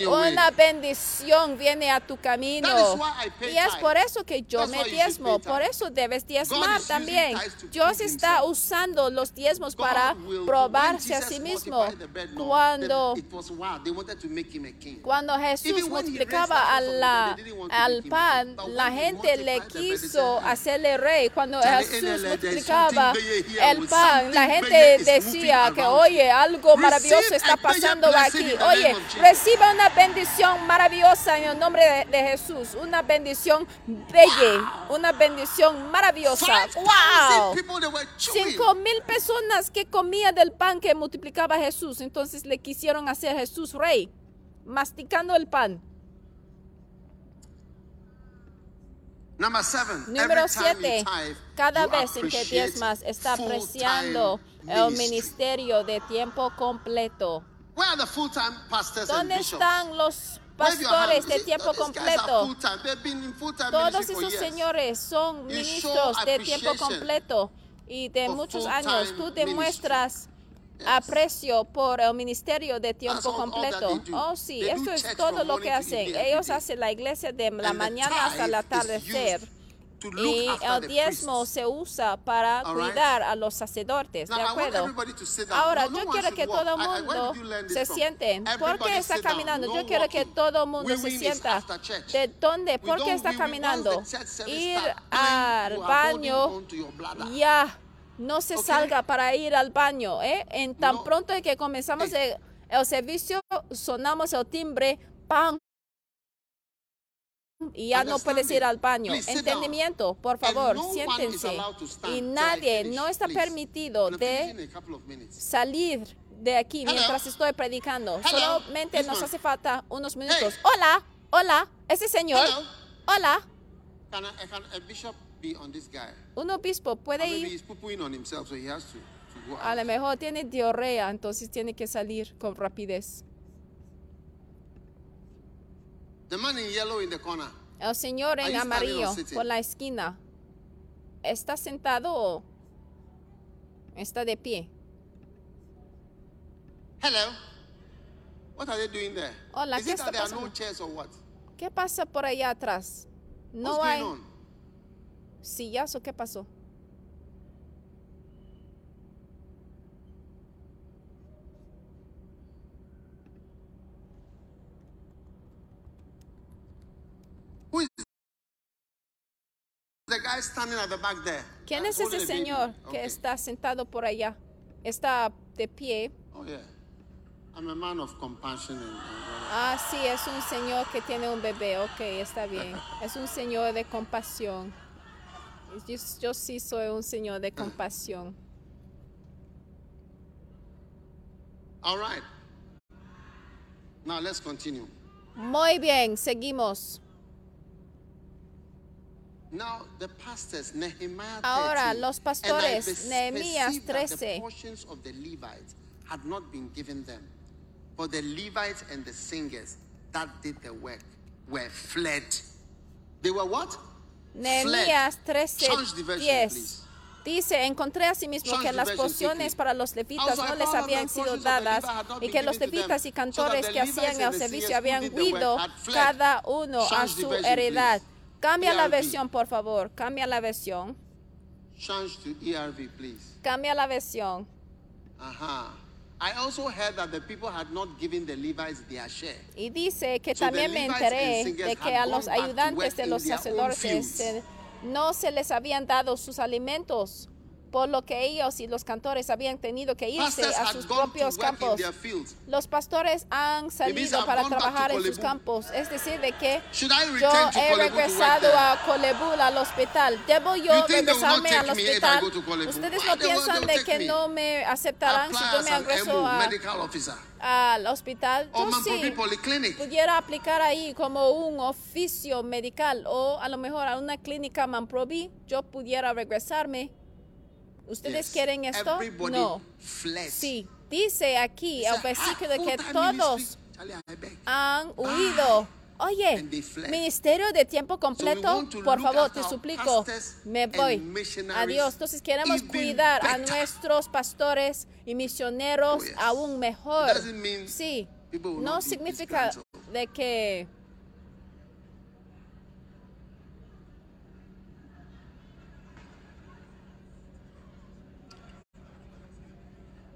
una bendición viene a tu camino. Y es por eso que yo me diezmo, por eso debes diezmar también. Dios está usando los diezmos para probarse a sí mismo. Cuando. Cuando Jesús multiplicaba a la- al pan, la gente le quiso said, hacerle rey. Cuando Jesús multiplicaba el pan, la gente decía que, oye, algo maravilloso está pasando blessing aquí. Oye, reciba una bendición maravillosa en el nombre de, de Jesús. Una bendición bella, una bendición maravillosa. 5,000 ¡Wow! Cinco mil personas que comían del pan que multiplicaba Jesús. Entonces le quisieron hacer Jesús rey, masticando el pan. Seven. Número every time you 7. tithe, Cada vez en que diezmas está apreciando el ministerio de tiempo completo. Where are the full-time pastors and ¿Dónde están los pastores de tiempo completo? Todos esos years. señores son ministros show de tiempo completo y de muchos años. Tú demuestras aprecio por el ministerio de tiempo completo. Oh, sí, eso es todo lo que hacen. Ellos hacen la iglesia de la mañana hasta el atardecer. Y el diezmo se usa para cuidar a los sacerdotes, ¿de acuerdo? Ahora, yo quiero que todo el mundo se from? sienten. ¿Por qué está caminando? Yo quiero que todo el mundo se sienta. ¿De dónde? ¿Por qué está caminando? Ir al baño ya. No se salga para ir al baño. ¿eh? En tan pronto que comenzamos el, el servicio, sonamos el timbre, ¡pam! Y ya no puedes ir al baño. Entendimiento, por favor, siéntense. Y nadie, no está permitido de salir de aquí mientras estoy predicando. Solamente nos hace falta unos minutos. Hola, hola, ese señor. Hola, un obispo puede ir. A lo mejor tiene diarrea, entonces tiene que salir con rapidez. The man in yellow in the corner. El señor en amarillo por la esquina. ¿Está sentado o está de pie? Hello. What are they doing there? Hola, Is ¿qué it está are no pasando? chairs or what? ¿Qué pasa por allá atrás? No What's hay sillas o qué pasó? Who is the guy standing at the back there? ¿Quién es ese baby? señor que Okay. está sentado por allá? Está de pie. Oh yeah. I'm a man of compassion and, and Ah, sí, es un señor que tiene un bebé. Ok, está bien. Es un señor de compasión. Yo, yo sí soy un señor de compasión. All right. Now let's continue. Muy bien, seguimos. Now the pastors, Nehemiah 13, Ahora, los pastores, Nehemías perceived that 13. The portions of the Levites had not been given them, for the Levites and the singers that did the work were fled. They were what? Nehemías Fled. 13, Change the version, 10. please. Dice, encontré asimismo que las porciones para los levitas no les habían sido portions of the dadas Levites had not y been que los given to them, levitas y cantores the que Levites hacían and el the servicio habían did the work huido cada uno a su heredad. Cambia la ERV. versión, por favor. Cambia la versión. Change to ERV, please. Cambia la versión. Uh-huh. I also heard that the people had not given the Levites their share. Y dice que So también me enteré de que a los ayudantes de los sacerdotes no se les habían dado sus alimentos, por lo que ellos y los cantores habían tenido que irse a sus propios campos. Los pastores han salido para trabajar en sus campos, es decir, de que yo he regresado a Colebul, al hospital. ¿Debo yo regresarme al hospital? ¿Ustedes no piensan de que no me aceptarán si yo me regreso a- al hospital? Yo sí pudiera aplicar ahí como un oficio medical o a lo mejor a una clínica Mamprobi, yo pudiera regresarme. ¿Ustedes Yes. quieren esto? Everybody No. fled. Sí, dice aquí It's el a versículo que todos ministry. Han huido. Oye, ministerio de tiempo completo, por favor, te suplico, pastors me and voy. missionaries Adiós. Entonces queremos cuidar a nuestros pastores y misioneros Oh, yes. aún mejor. Sí, no significa de que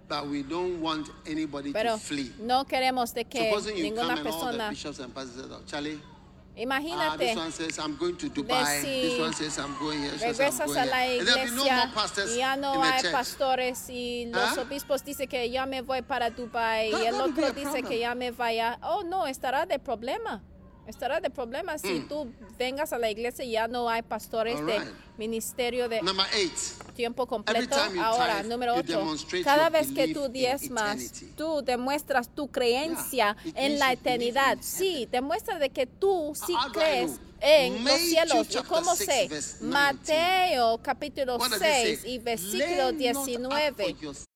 But we don't want anybody pero to flee. no queremos de que Supposing ninguna persona bishops and pastors say, "Oh, Charlie, ah, imagínate this one says I'm going to Dubai, si this one says I'm going here, this one says I'm regresas a la no iglesia y ya no hay pastores y los ¿Ah? obispos dicen que ya me voy para Dubai y el otro dice que ya me vaya. Oh, no, estará de problema. Estará de problema si Mm. tú vengas a la iglesia y ya no hay pastores de ministerio de eight, tiempo completo. Ahora, tithe, número you 8. demonstrate Cada vez que tú diezmas, tú demuestras tu creencia Yeah, en la eternidad. Sí, demuestra de que tú sí How crees en los cielos. ¿Y cómo 6, sé? verse 19. Mateo capítulo what does it 6 say? y versículo Lay not up 19.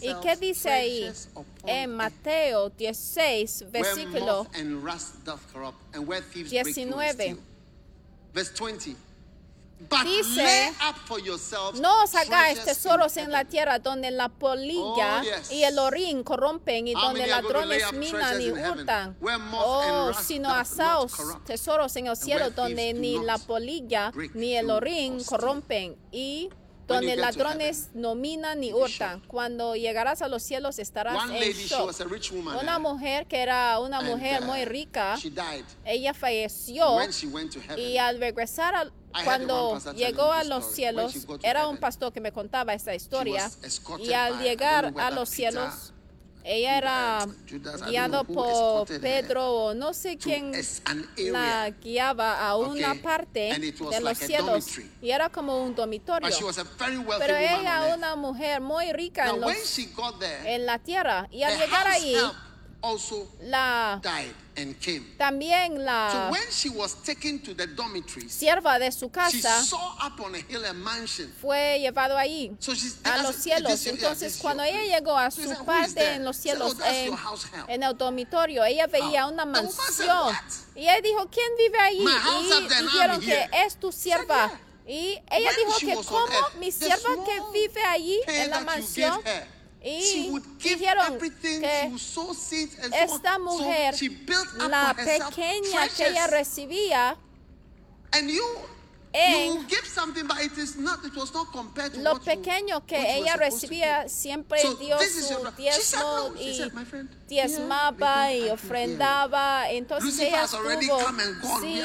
¿Y qué dice ahí? En Mateo 16, where versículo moth and rust doth corrupt, and where thieves break through and 19. steal. Verse 20. But Dice, No os hagáis tesoros en la tierra donde la polilla Oh, y el orín corrompen y How donde ladrones minan y hurtan. Oh, sino asaos tesoros en el cielo donde ni la polilla ni el orín corrompen y donde ladrones no minan ni you'll be hurtan. Cuando llegarás a los cielos estarás One en lady, she shock. was a rich woman. Una eh, mujer que era una mujer uh, muy rica, ella falleció y al regresar, cuando llegó a los cielos, era un pastor que me contaba esta historia. Y al llegar a los cielos, ella era who por Pedro o no sé quién la guiaba a una parte de los cielos. Y era como un dormitorio. But she was a very wealthy Pero ella, earth. una mujer muy rica en, los- en la tierra. Y al llegar ahí, also la, died and came. también So la when she was taken to the dormitories, sierva de su she casa saw up on a hill a mansion. fue llevado ahí So she's a los cielos. Entonces, cuando ella llegó a So su said, "Who is parte there?" en los She cielos, "Oh, that's en, your house help." en el dormitorio, ella veía Oh. una mansión. Y ella dijo, ¿quién vive up Y dijeron que es tu sierva. Y ella dijo she que, was on ¿cómo earth, mi the sierva que vive allí en la mansión? Y would give dijeron que esta mujer, la pequeña que ella recibía, en lo pequeño que ella recibía siempre dio su diezmo y said, "My friend, diezmaba y ofrendaba. Entonces ella estuvo sí,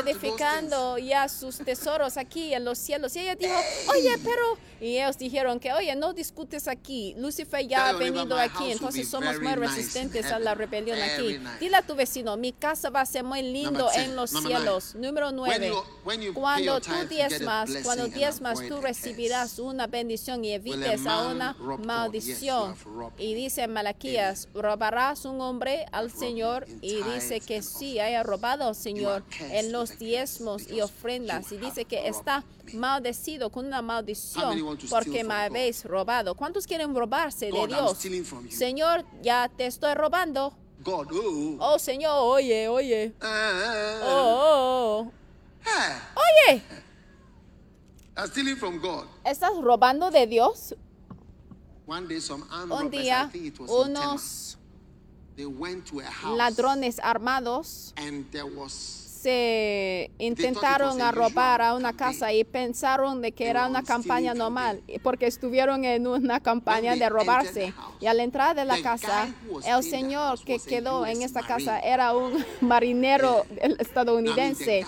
edificando ya sus tesoros aquí en los cielos. Y ella dijo, oye, pero... Y ellos dijeron que, oye, no discutes aquí. Lucifer ya ha venido "My aquí, entonces somos very muy resistentes a la rebelión aquí. Dile a tu vecino, mi casa va a ser muy lindo Number 10, en los cielos. Número When nueve. you- when you pay Cuando your tú diezmas, cuando and diezmas, tú recibirás una bendición y evites a una maldición. Y dice Malaquías, robarás un hombre al Señor y dice que sí, haya robado al Señor en los diezmos y ofrendas. Y dice que está maldecido con una maldición porque me habéis robado. ¿Cuántos quieren robarse de Dios? Señor, ya te estoy robando. Oh, Oh, Señor, oye, oye. uh, Oh, oh, oh. ah, Oye, God. ¿estás robando de Dios? Un día, unos they went to a house ladrones armados and there was se intentaron a a robar a usual una casa y pensaron de que era una campaña normal porque estuvieron en una campaña de robarse. Y al entrar de la casa el señor que quedó en esta casa era un marinero estadounidense.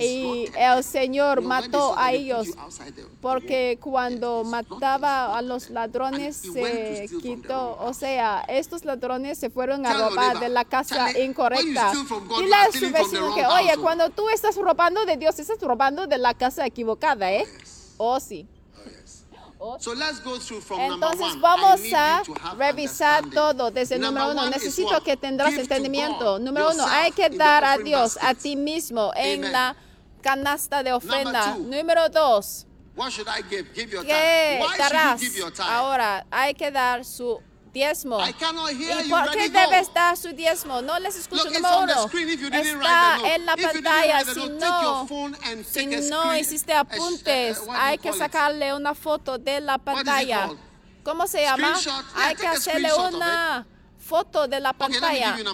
Y el señor mató a ellos porque cuando mataba a los ladrones se quitó, o sea, estos ladrones se fueron a robar de la casa incorrecta. steal from God, you Dile are a su vecino que, oye, oh." cuando tú estás robando de Dios, estás robando de la casa equivocada, ¿eh? Oh, sí. Number Entonces vamos a revisar todo desde el número uno. Necesito que tendrás entendimiento. Número uno, hay que dar a Dios, a ti mismo, en la canasta de ofrenda. Número dos, ¿qué darás? Ahora, hay que dar su diezmo. I cannot hear ¿Y you. por qué debes dar su diezmo? No les escucho. Número uno, está en la pantalla. Si no, si no hiciste apuntes, uh, do hay que sacarle una foto de la pantalla. ¿Cómo se llama? Hay que hacerle una foto de la Okay, pantalla. 10.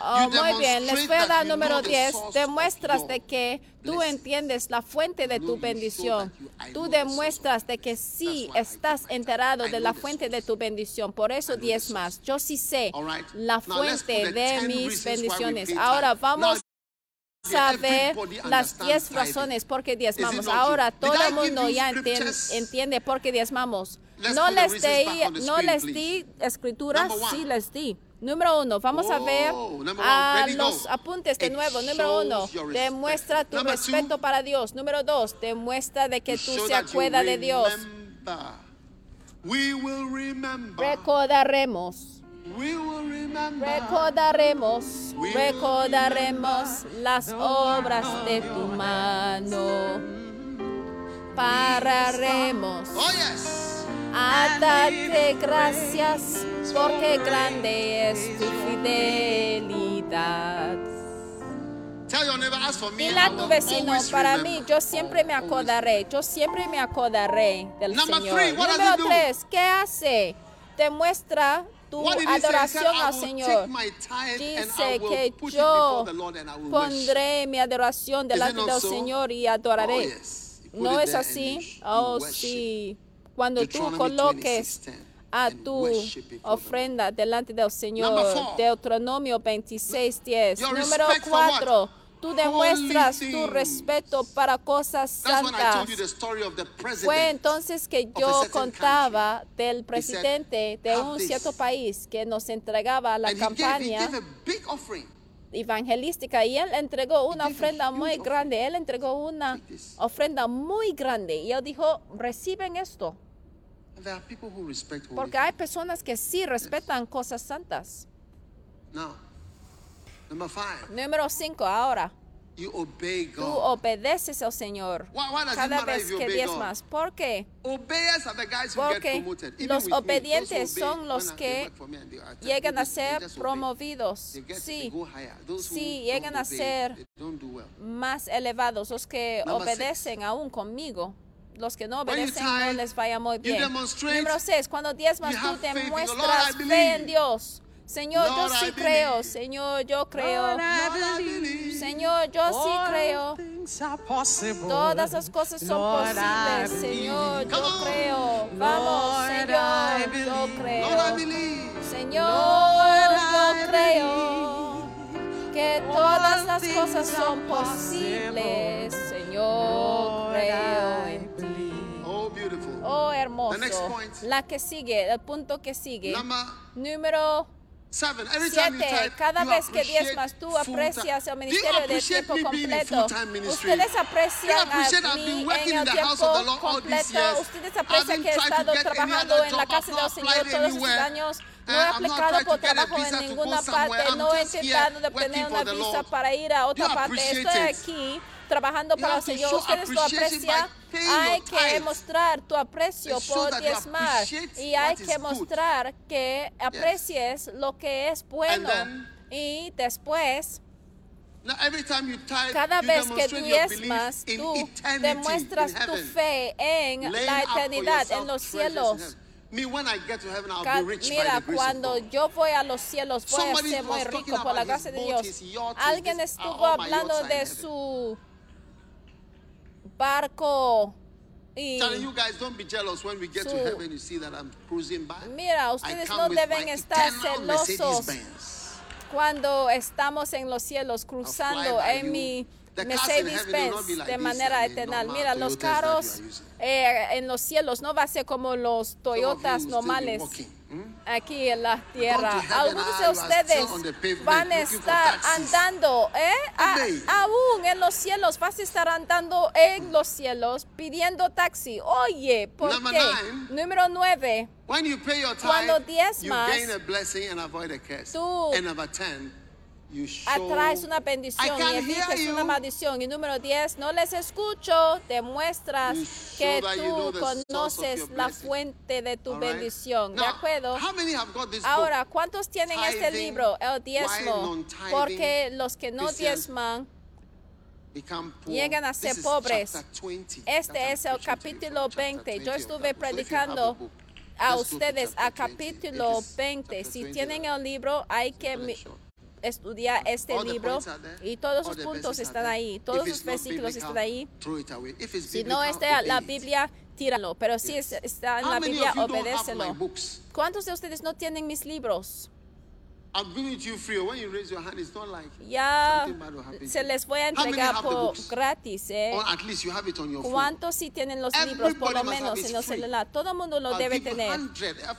Oh, muy bien, les demonstrate voy a that dar you know número the 10. source of Demuestras de que tú entiendes la fuente de tu bendición. Tú demuestras de que sí estás enterado de la fuente de tu bendición. Por eso I know the diez source. más. Yo sí sé la fuente de 10 mis bendiciones. Ahora vamos Now, a ver everybody las understands 10 tithing. razones por qué diezmamos. Ahora todo el mundo ya entien- scriptures? entiende por qué diezmamos. No les di, no screen, les di escrituras, sí les di. Número uno, vamos a ver one. a los apuntes de It nuevo. Número uno, demuestra tu Number respeto two, para Dios. Número dos, demuestra de que tú se acuerdas de Dios. remember. We will remember. Recordaremos. We will remember. Recordaremos, We will recordaremos las obras de tu mano. Pararemos Oh yes. A darte gracias porque grande es tu fidelidad. Dile a tu vecino, para mí, yo siempre me acordaré, yo siempre me acordaré del Señor. Número tres, ¿qué hace? Demuestra tu adoración al Señor. Dice que yo pondré mi adoración delante del? Señor y Oh, adoraré. put ¿No es así? Oh, sí. Cuando tú coloques 26:10, a tu ofrenda delante del Señor. Deuteronomio 26:10. Your Número respect for what? 4. Tú demuestras tu respeto para cosas santas. told you the story of the president. Fue entonces que yo contaba del presidente de "Have un this." cierto país que nos entregaba la campaña evangelística y él entregó una ofrenda muy grande. Él entregó una ofrenda muy grande y él dijo, reciben esto. Porque hay personas que sí respetan cosas santas. Now, number five, Número 5, ahora. you obey Tú God. obedeces al Señor Why- why cada vez que diezmas. ¿Por qué? Porque los me, obedientes son los que llegan a ser promovidos. Sí. Sí, llegan a ser más elevados, los que obedecen aún conmigo. Los que no obedecen no les vaya muy bien. Número 6, cuando diezmas tú I believe. fe en Dios. Señor, yo sí creo. Señor, yo creo. Señor, yo sí creo. Todas las cosas son posibles. Señor, yo creo. Vamos, Señor, yo creo. Señor, yo creo que todas las cosas son posibles. Señor, Lord, creo The next hermoso. point. La que sigue, el punto que sigue. Número seven. Every time you Siete, tithe, cada you vez que diezmas tú aprecias el ministerio de tiempo completo. Ustedes aprecian a mí en el tiempo completo. Ustedes aprecian que he estado trabajando en la casa del Señor todos estos años. No Uh, he aplicado por trabajo en ninguna parte. No he intentado de obtener una visa para ir a otra parte. Estoy aquí trabajando para el Señor. Ustedes lo aprecian. Hay que mostrar tu aprecio por diezmar. Y hay que mostrar que aprecies lo que es bueno. Y después, cada vez que diezmas, tú demuestras tu fe en la eternidad, en los cielos. Mira, cuando yo voy a los cielos, voy a ser muy rico por la gracia de Dios. Alguien estuvo hablando de su barco y Telling you guys, don't be jealous when we get to Su- heaven. You see that I'm cruising by. Mira, ustedes no deben estar celosos cuando estamos en los cielos cruzando en mi Mercedes Benz de manera eterna. Mira, los carros eh, en los cielos no va a ser como los Toyotas normales? Aquí en la tierra. Algunos de ustedes van a estar andando, ¿eh? A- aún en los cielos, vas a estar andando en los cielos pidiendo taxi. Oye, ¿por qué? Número nueve. Cuando diezmas, tú atraes una bendición y evitas una maldición. Y número 10, no les escucho, demuestras que tú conoces la fuente de tu bendición. ¿De acuerdo? Ahora, ¿cuántos tienen este libro, el diezmo? Porque los que no diezman llegan a ser pobres. Este es el capítulo 20. Yo estuve predicando a ustedes a capítulo 20. Si tienen el libro, hay que estudiar este libro y todos sus puntos están ahí, todos sus versículos están ahí. Si no está la Biblia, tíralo, pero si está en la Biblia, obedécelo. ¿Cuántos de ustedes no tienen mis libros? Ya se les voy a entregar por gratis. Eh. ¿Cuántos sí tienen los libros? Por lo menos en el celular. Todo el mundo lo debe tener.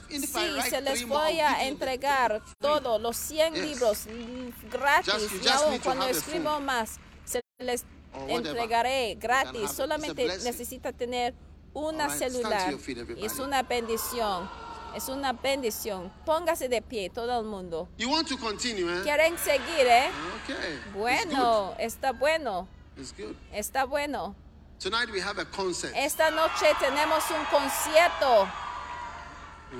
Sí, se les voy a entregar todos los 100 libros mm, gratis. Y aún cuando escribo más, se les entregaré gratis. Solamente necesita tener una celular. Es una bendición. Es una bendición. Póngase de pie todo el mundo. You want to continue, eh? ¿Quieren seguir, eh? Okay. Bueno, está bueno. Good. Está bueno. Tonight we have a concert. Esta noche tenemos un concierto.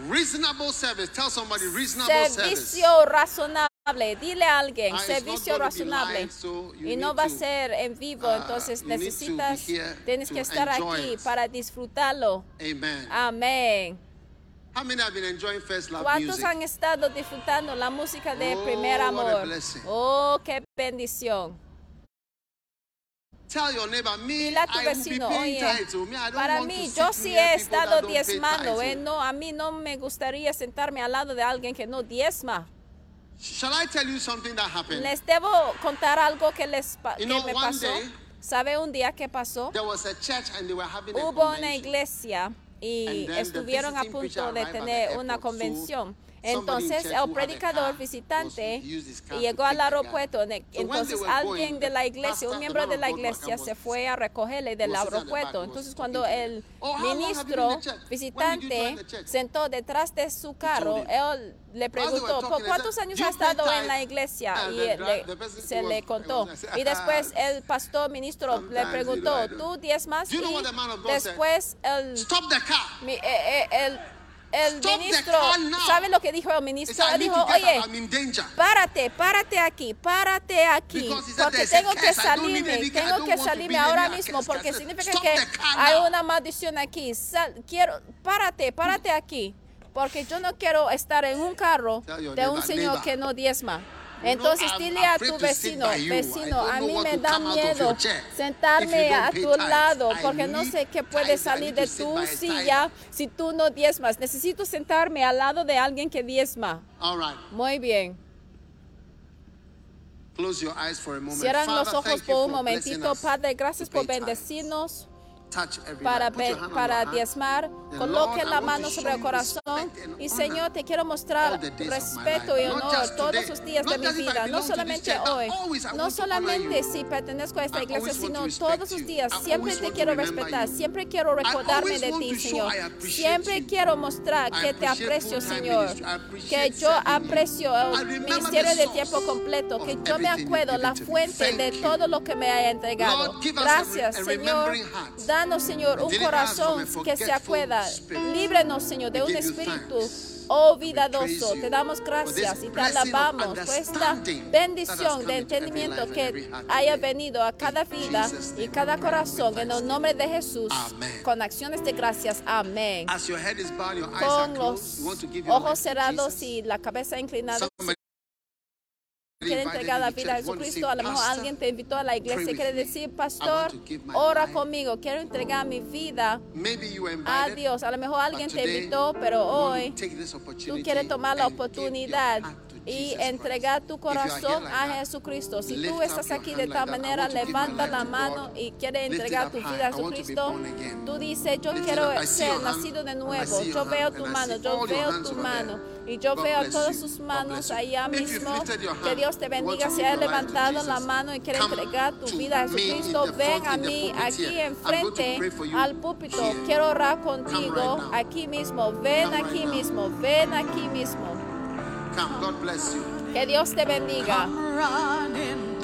Reasonable service. Tell somebody reasonable servicio service. razonable. Dile a alguien, ah, servicio razonable. Live, so y no va a ser en vivo, uh, entonces necesitas, tienes que estar aquí it. para disfrutarlo. Amén. ¿Cuántos han estado disfrutando la música de oh, primer amor? Oh, qué bendición. Tell your neighbor, me, Dile a tu vecino, oye, para mí, yo sí he estado diezmando, eh, no, a mí no me gustaría sentarme al lado de alguien que no diezma. Shall I tell you something that happened? Les debo contar algo que, les, que me pasó. ¿Sabe un día qué pasó? There was a church and they were having Hubo a una iglesia y estuvieron a punto de tener una convención. Entonces el predicador visitante llegó al aeropuerto. Entonces alguien de la iglesia, un miembro de la iglesia, se fue a recogerle del aeropuerto. Entonces cuando el ministro visitante sentó detrás de su carro, él le preguntó, ¿por cuántos años ha estado en la iglesia? Y se le contó. Y después el pastor ministro le preguntó, ¿tú diez más? Después el... Eh, eh, el el ministro, ¿sabe lo que dijo el ministro? Él dijo, oye, párate, párate aquí, párate aquí, porque tengo que salirme, tengo que salirme ahora mismo, porque significa que hay una maldición aquí. quiero, párate, párate aquí, porque yo no quiero estar en un carro de un señor que no diezma. Entonces dile a tu vecino, vecino, a mí me da miedo sentarme a tu lado porque no sé qué puede salir de tu silla si tú no diezmas. Necesito sentarme al lado de alguien que diezma. Muy bien. Cierran los ojos por un momentito, Padre. Gracias por bendecirnos para, para diezmar, coloque la mano sobre el corazón y Señor, te quiero mostrar respeto y honor todos los días de mi vida, no solamente hoy, no solamente si pertenezco a esta iglesia, sino todos los días, siempre te quiero respetar, siempre quiero recordarme de ti, Señor, siempre quiero mostrar que te aprecio, Señor, que yo aprecio el ministerio de tiempo completo, que yo me acuerdo la fuente de todo lo que me ha entregado. Gracias, Señor. Danos, Señor, un corazón que se acuerda. Líbranos, Señor, de un espíritu olvidadoso. Oh te damos gracias y te alabamos por esta bendición de entendimiento que haya venido a cada vida y cada corazón. En el nombre de Jesús, con acciones de gracias. Amén. Con los ojos cerrados y la cabeza inclinada quiere entregar la vida a Jesucristo, a lo mejor alguien te invitó a la iglesia y quiere decir, pastor, ora conmigo, quiero entregar mi vida a Dios. A lo mejor alguien te invitó, pero hoy tú quieres tomar la oportunidad y entrega tu corazón a Jesucristo. Si tú estás aquí de tal manera, levanta la mano y quiere entregar tu vida a Jesucristo. Tú dices, yo quiero ser nacido de nuevo. Yo veo tu mano, yo veo tu mano. Y yo veo todas sus manos allá mismo. Que Dios te bendiga. Si has levantado la mano y quiere entregar tu vida a Jesucristo, ven a mí aquí enfrente al púlpito. Quiero orar contigo aquí mismo. Ven aquí mismo. Ven aquí mismo. Come, God bless you. Que Dios te bendiga. Come running,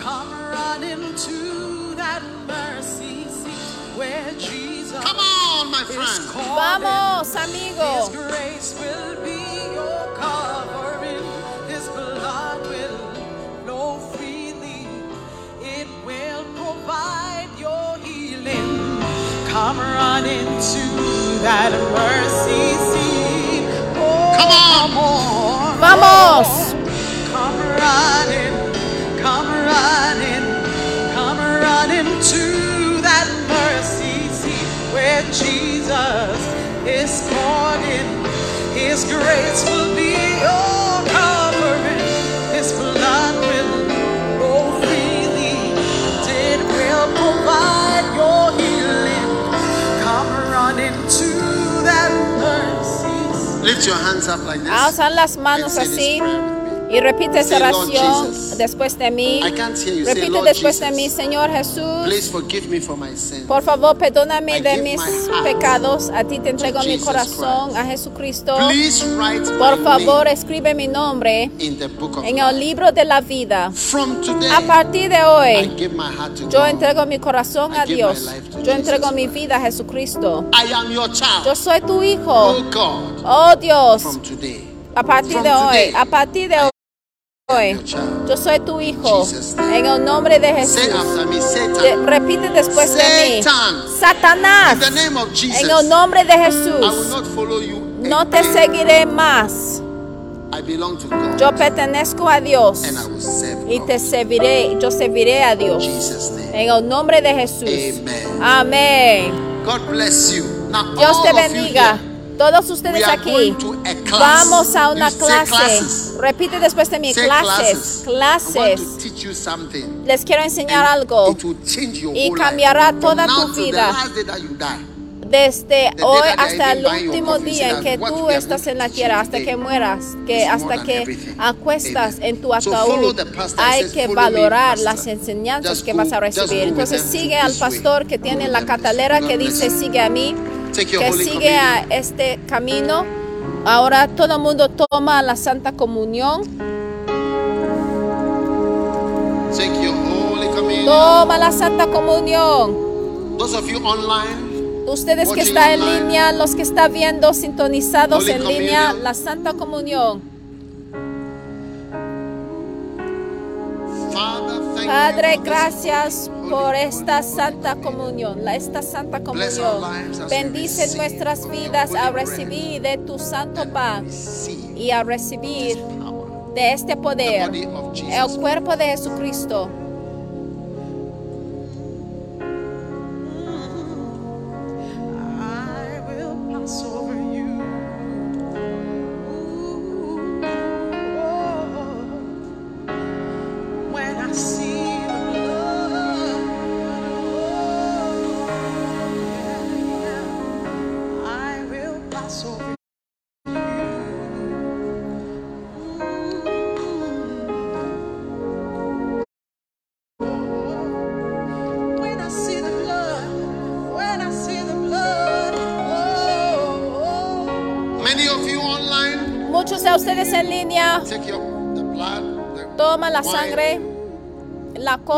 come running to that mercy seat where Jesus Come on, my friend. Vamos, amigo. His grace will be your covering. His blood will flow freely. It will provide your healing. Come running to that mercy Vamos. Come running, come running, come running to that mercy seat where Jesus is calling. His grace Lift your hands up like this. Alzan las manos así. Y repite esa oración después de mí. Repite después de mí, Señor Jesús. Por favor, perdóname de mis pecados. A ti te entrego mi corazón, a Jesucristo. Por favor, escribe mi nombre en el libro de la vida. A partir de hoy, yo entrego mi corazón a Dios. Yo entrego mi vida a Jesucristo. Yo soy tu Oh hijo. God, Oh Dios, a partir de hoy, a partir de am hoy, yo soy tu hijo. En el nombre de Jesús. De- repite después de mí. Satan. Satanás. En el nombre de Jesús. No te seguiré más. Yo pertenezco a Dios. Y te serviré. Yo serviré a Dios. En el nombre de Jesús. Amén. Dios te bendiga. Todos ustedes aquí. Vamos a una clase. Repite después de mí. Clases. Clases. Les quiero enseñar algo. Y cambiará toda tu vida. Desde hoy hasta el último día en que tú estás en la tierra, hasta que mueras, que hasta que acuestas en tu ataúd, hay que "Follow me, valorar pastor." las enseñanzas que vas a recibir. Entonces sigue al pastor que tiene la catalera que dice sigue a mí, que sigue a este camino. Ahora todo el mundo toma la Santa Comunión. Toma la Santa Comunión. Those of you online, Ustedes que están en línea, los que están viendo sintonizados en línea, la Santa Comunión. Padre, gracias por esta Santa comunión, la- esta Santa comunión. Bendice nuestras vidas a recibir de tu santo pan y a recibir de este poder el cuerpo de Jesucristo. Will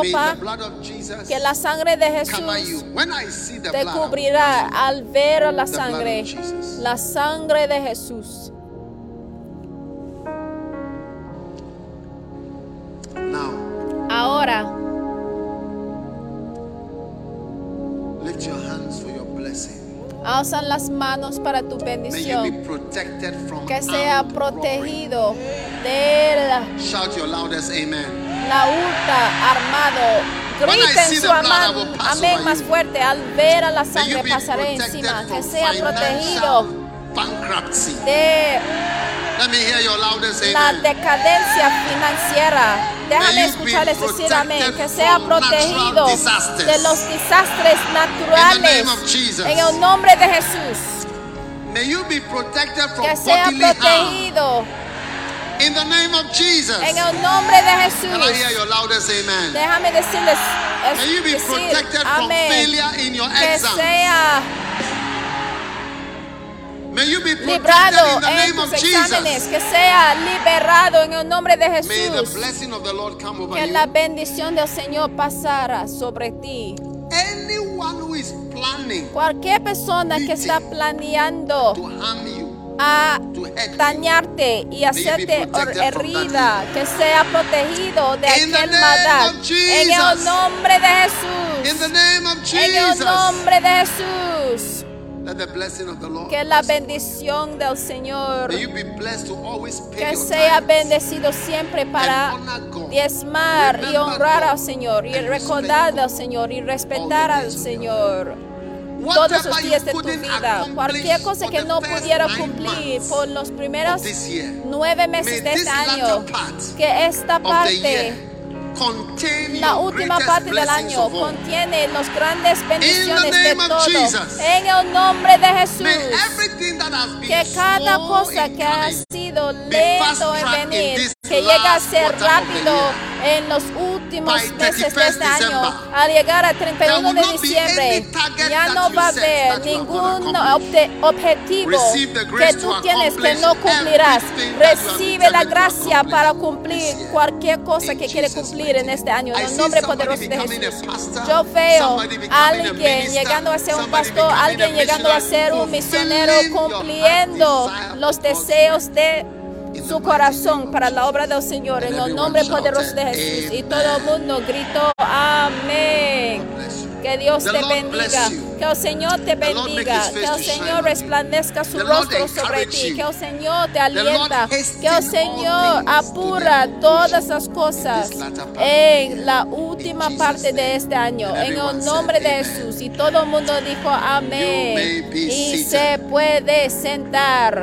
copa, que la sangre de. Jesús te cubrirá al ver la sangre, la sangre de Jesús. Ahora, alzan las manos para tu bendición. Que sea protegido de la, Shout your loudest amen. La hurta armado. Griten su amán, amén más fuerte. Al ver a la sangre protected encima. Que sea protegido de la decadencia financiera. Déjame escucharles decir amén. Que sea protegido de los desastres naturales. En el nombre de Jesús. May you be protected from Que sea protegido. In the name of Jesus. En el nombre de Can I hear Jesús. your loudest amen? Déjame decirles, es May you be decir, protected from amén. failure in your Que sea May you be librado in the en name of exámenes, Jesus. que sea liberado en el nombre de May the Jesús. blessing of the Lord come over Que you. la bendición del Señor pasara sobre ti. Anyone who is planning Cualquier persona que está planeando to harm you, a dañarte y hacerte herida, que sea protegido de In the aquel name maldad. of En el Jesus. nombre de Jesús. En el nombre de Jesús. Que la bendición del Señor que sea bendecido siempre para diezmar y honrar al Señor y recordar al Señor y respetar al Señor todos los días de tu vida. Cualquier cosa que no pudiera cumplir por los primeros nueve meses de este año, que esta parte La última parte del año contiene las grandes bendiciones de todo. En el nombre de Jesús. Que cada cosa que ha sido lento en venir, que llega a ser rápido en los últimos meses de 31st este año, al llegar a there 31 will de diciembre, ya no va a haber ningún objetivo que tú tienes que no cumplirás. Recibe la gracia para cumplir cualquier cosa que quiere Jesus' en este año. En el nombre poderoso de Jesús. Yo veo a alguien llegando a ser un pastor, alguien llegando a ser un misionero, cumpliendo los deseos de su corazón para la obra del Señor. En el nombre poderoso de Jesús. Y todo el mundo gritó, amén. Que Dios te bendiga. Que el Señor te bendiga. Que el Señor resplandezca su rostro sobre ti. Que el Señor te alienta. Que el Señor apura todas las cosas en la última parte de este año. En el nombre de. Jesús. Y todo el mundo dijo amén. Y se puede sentar.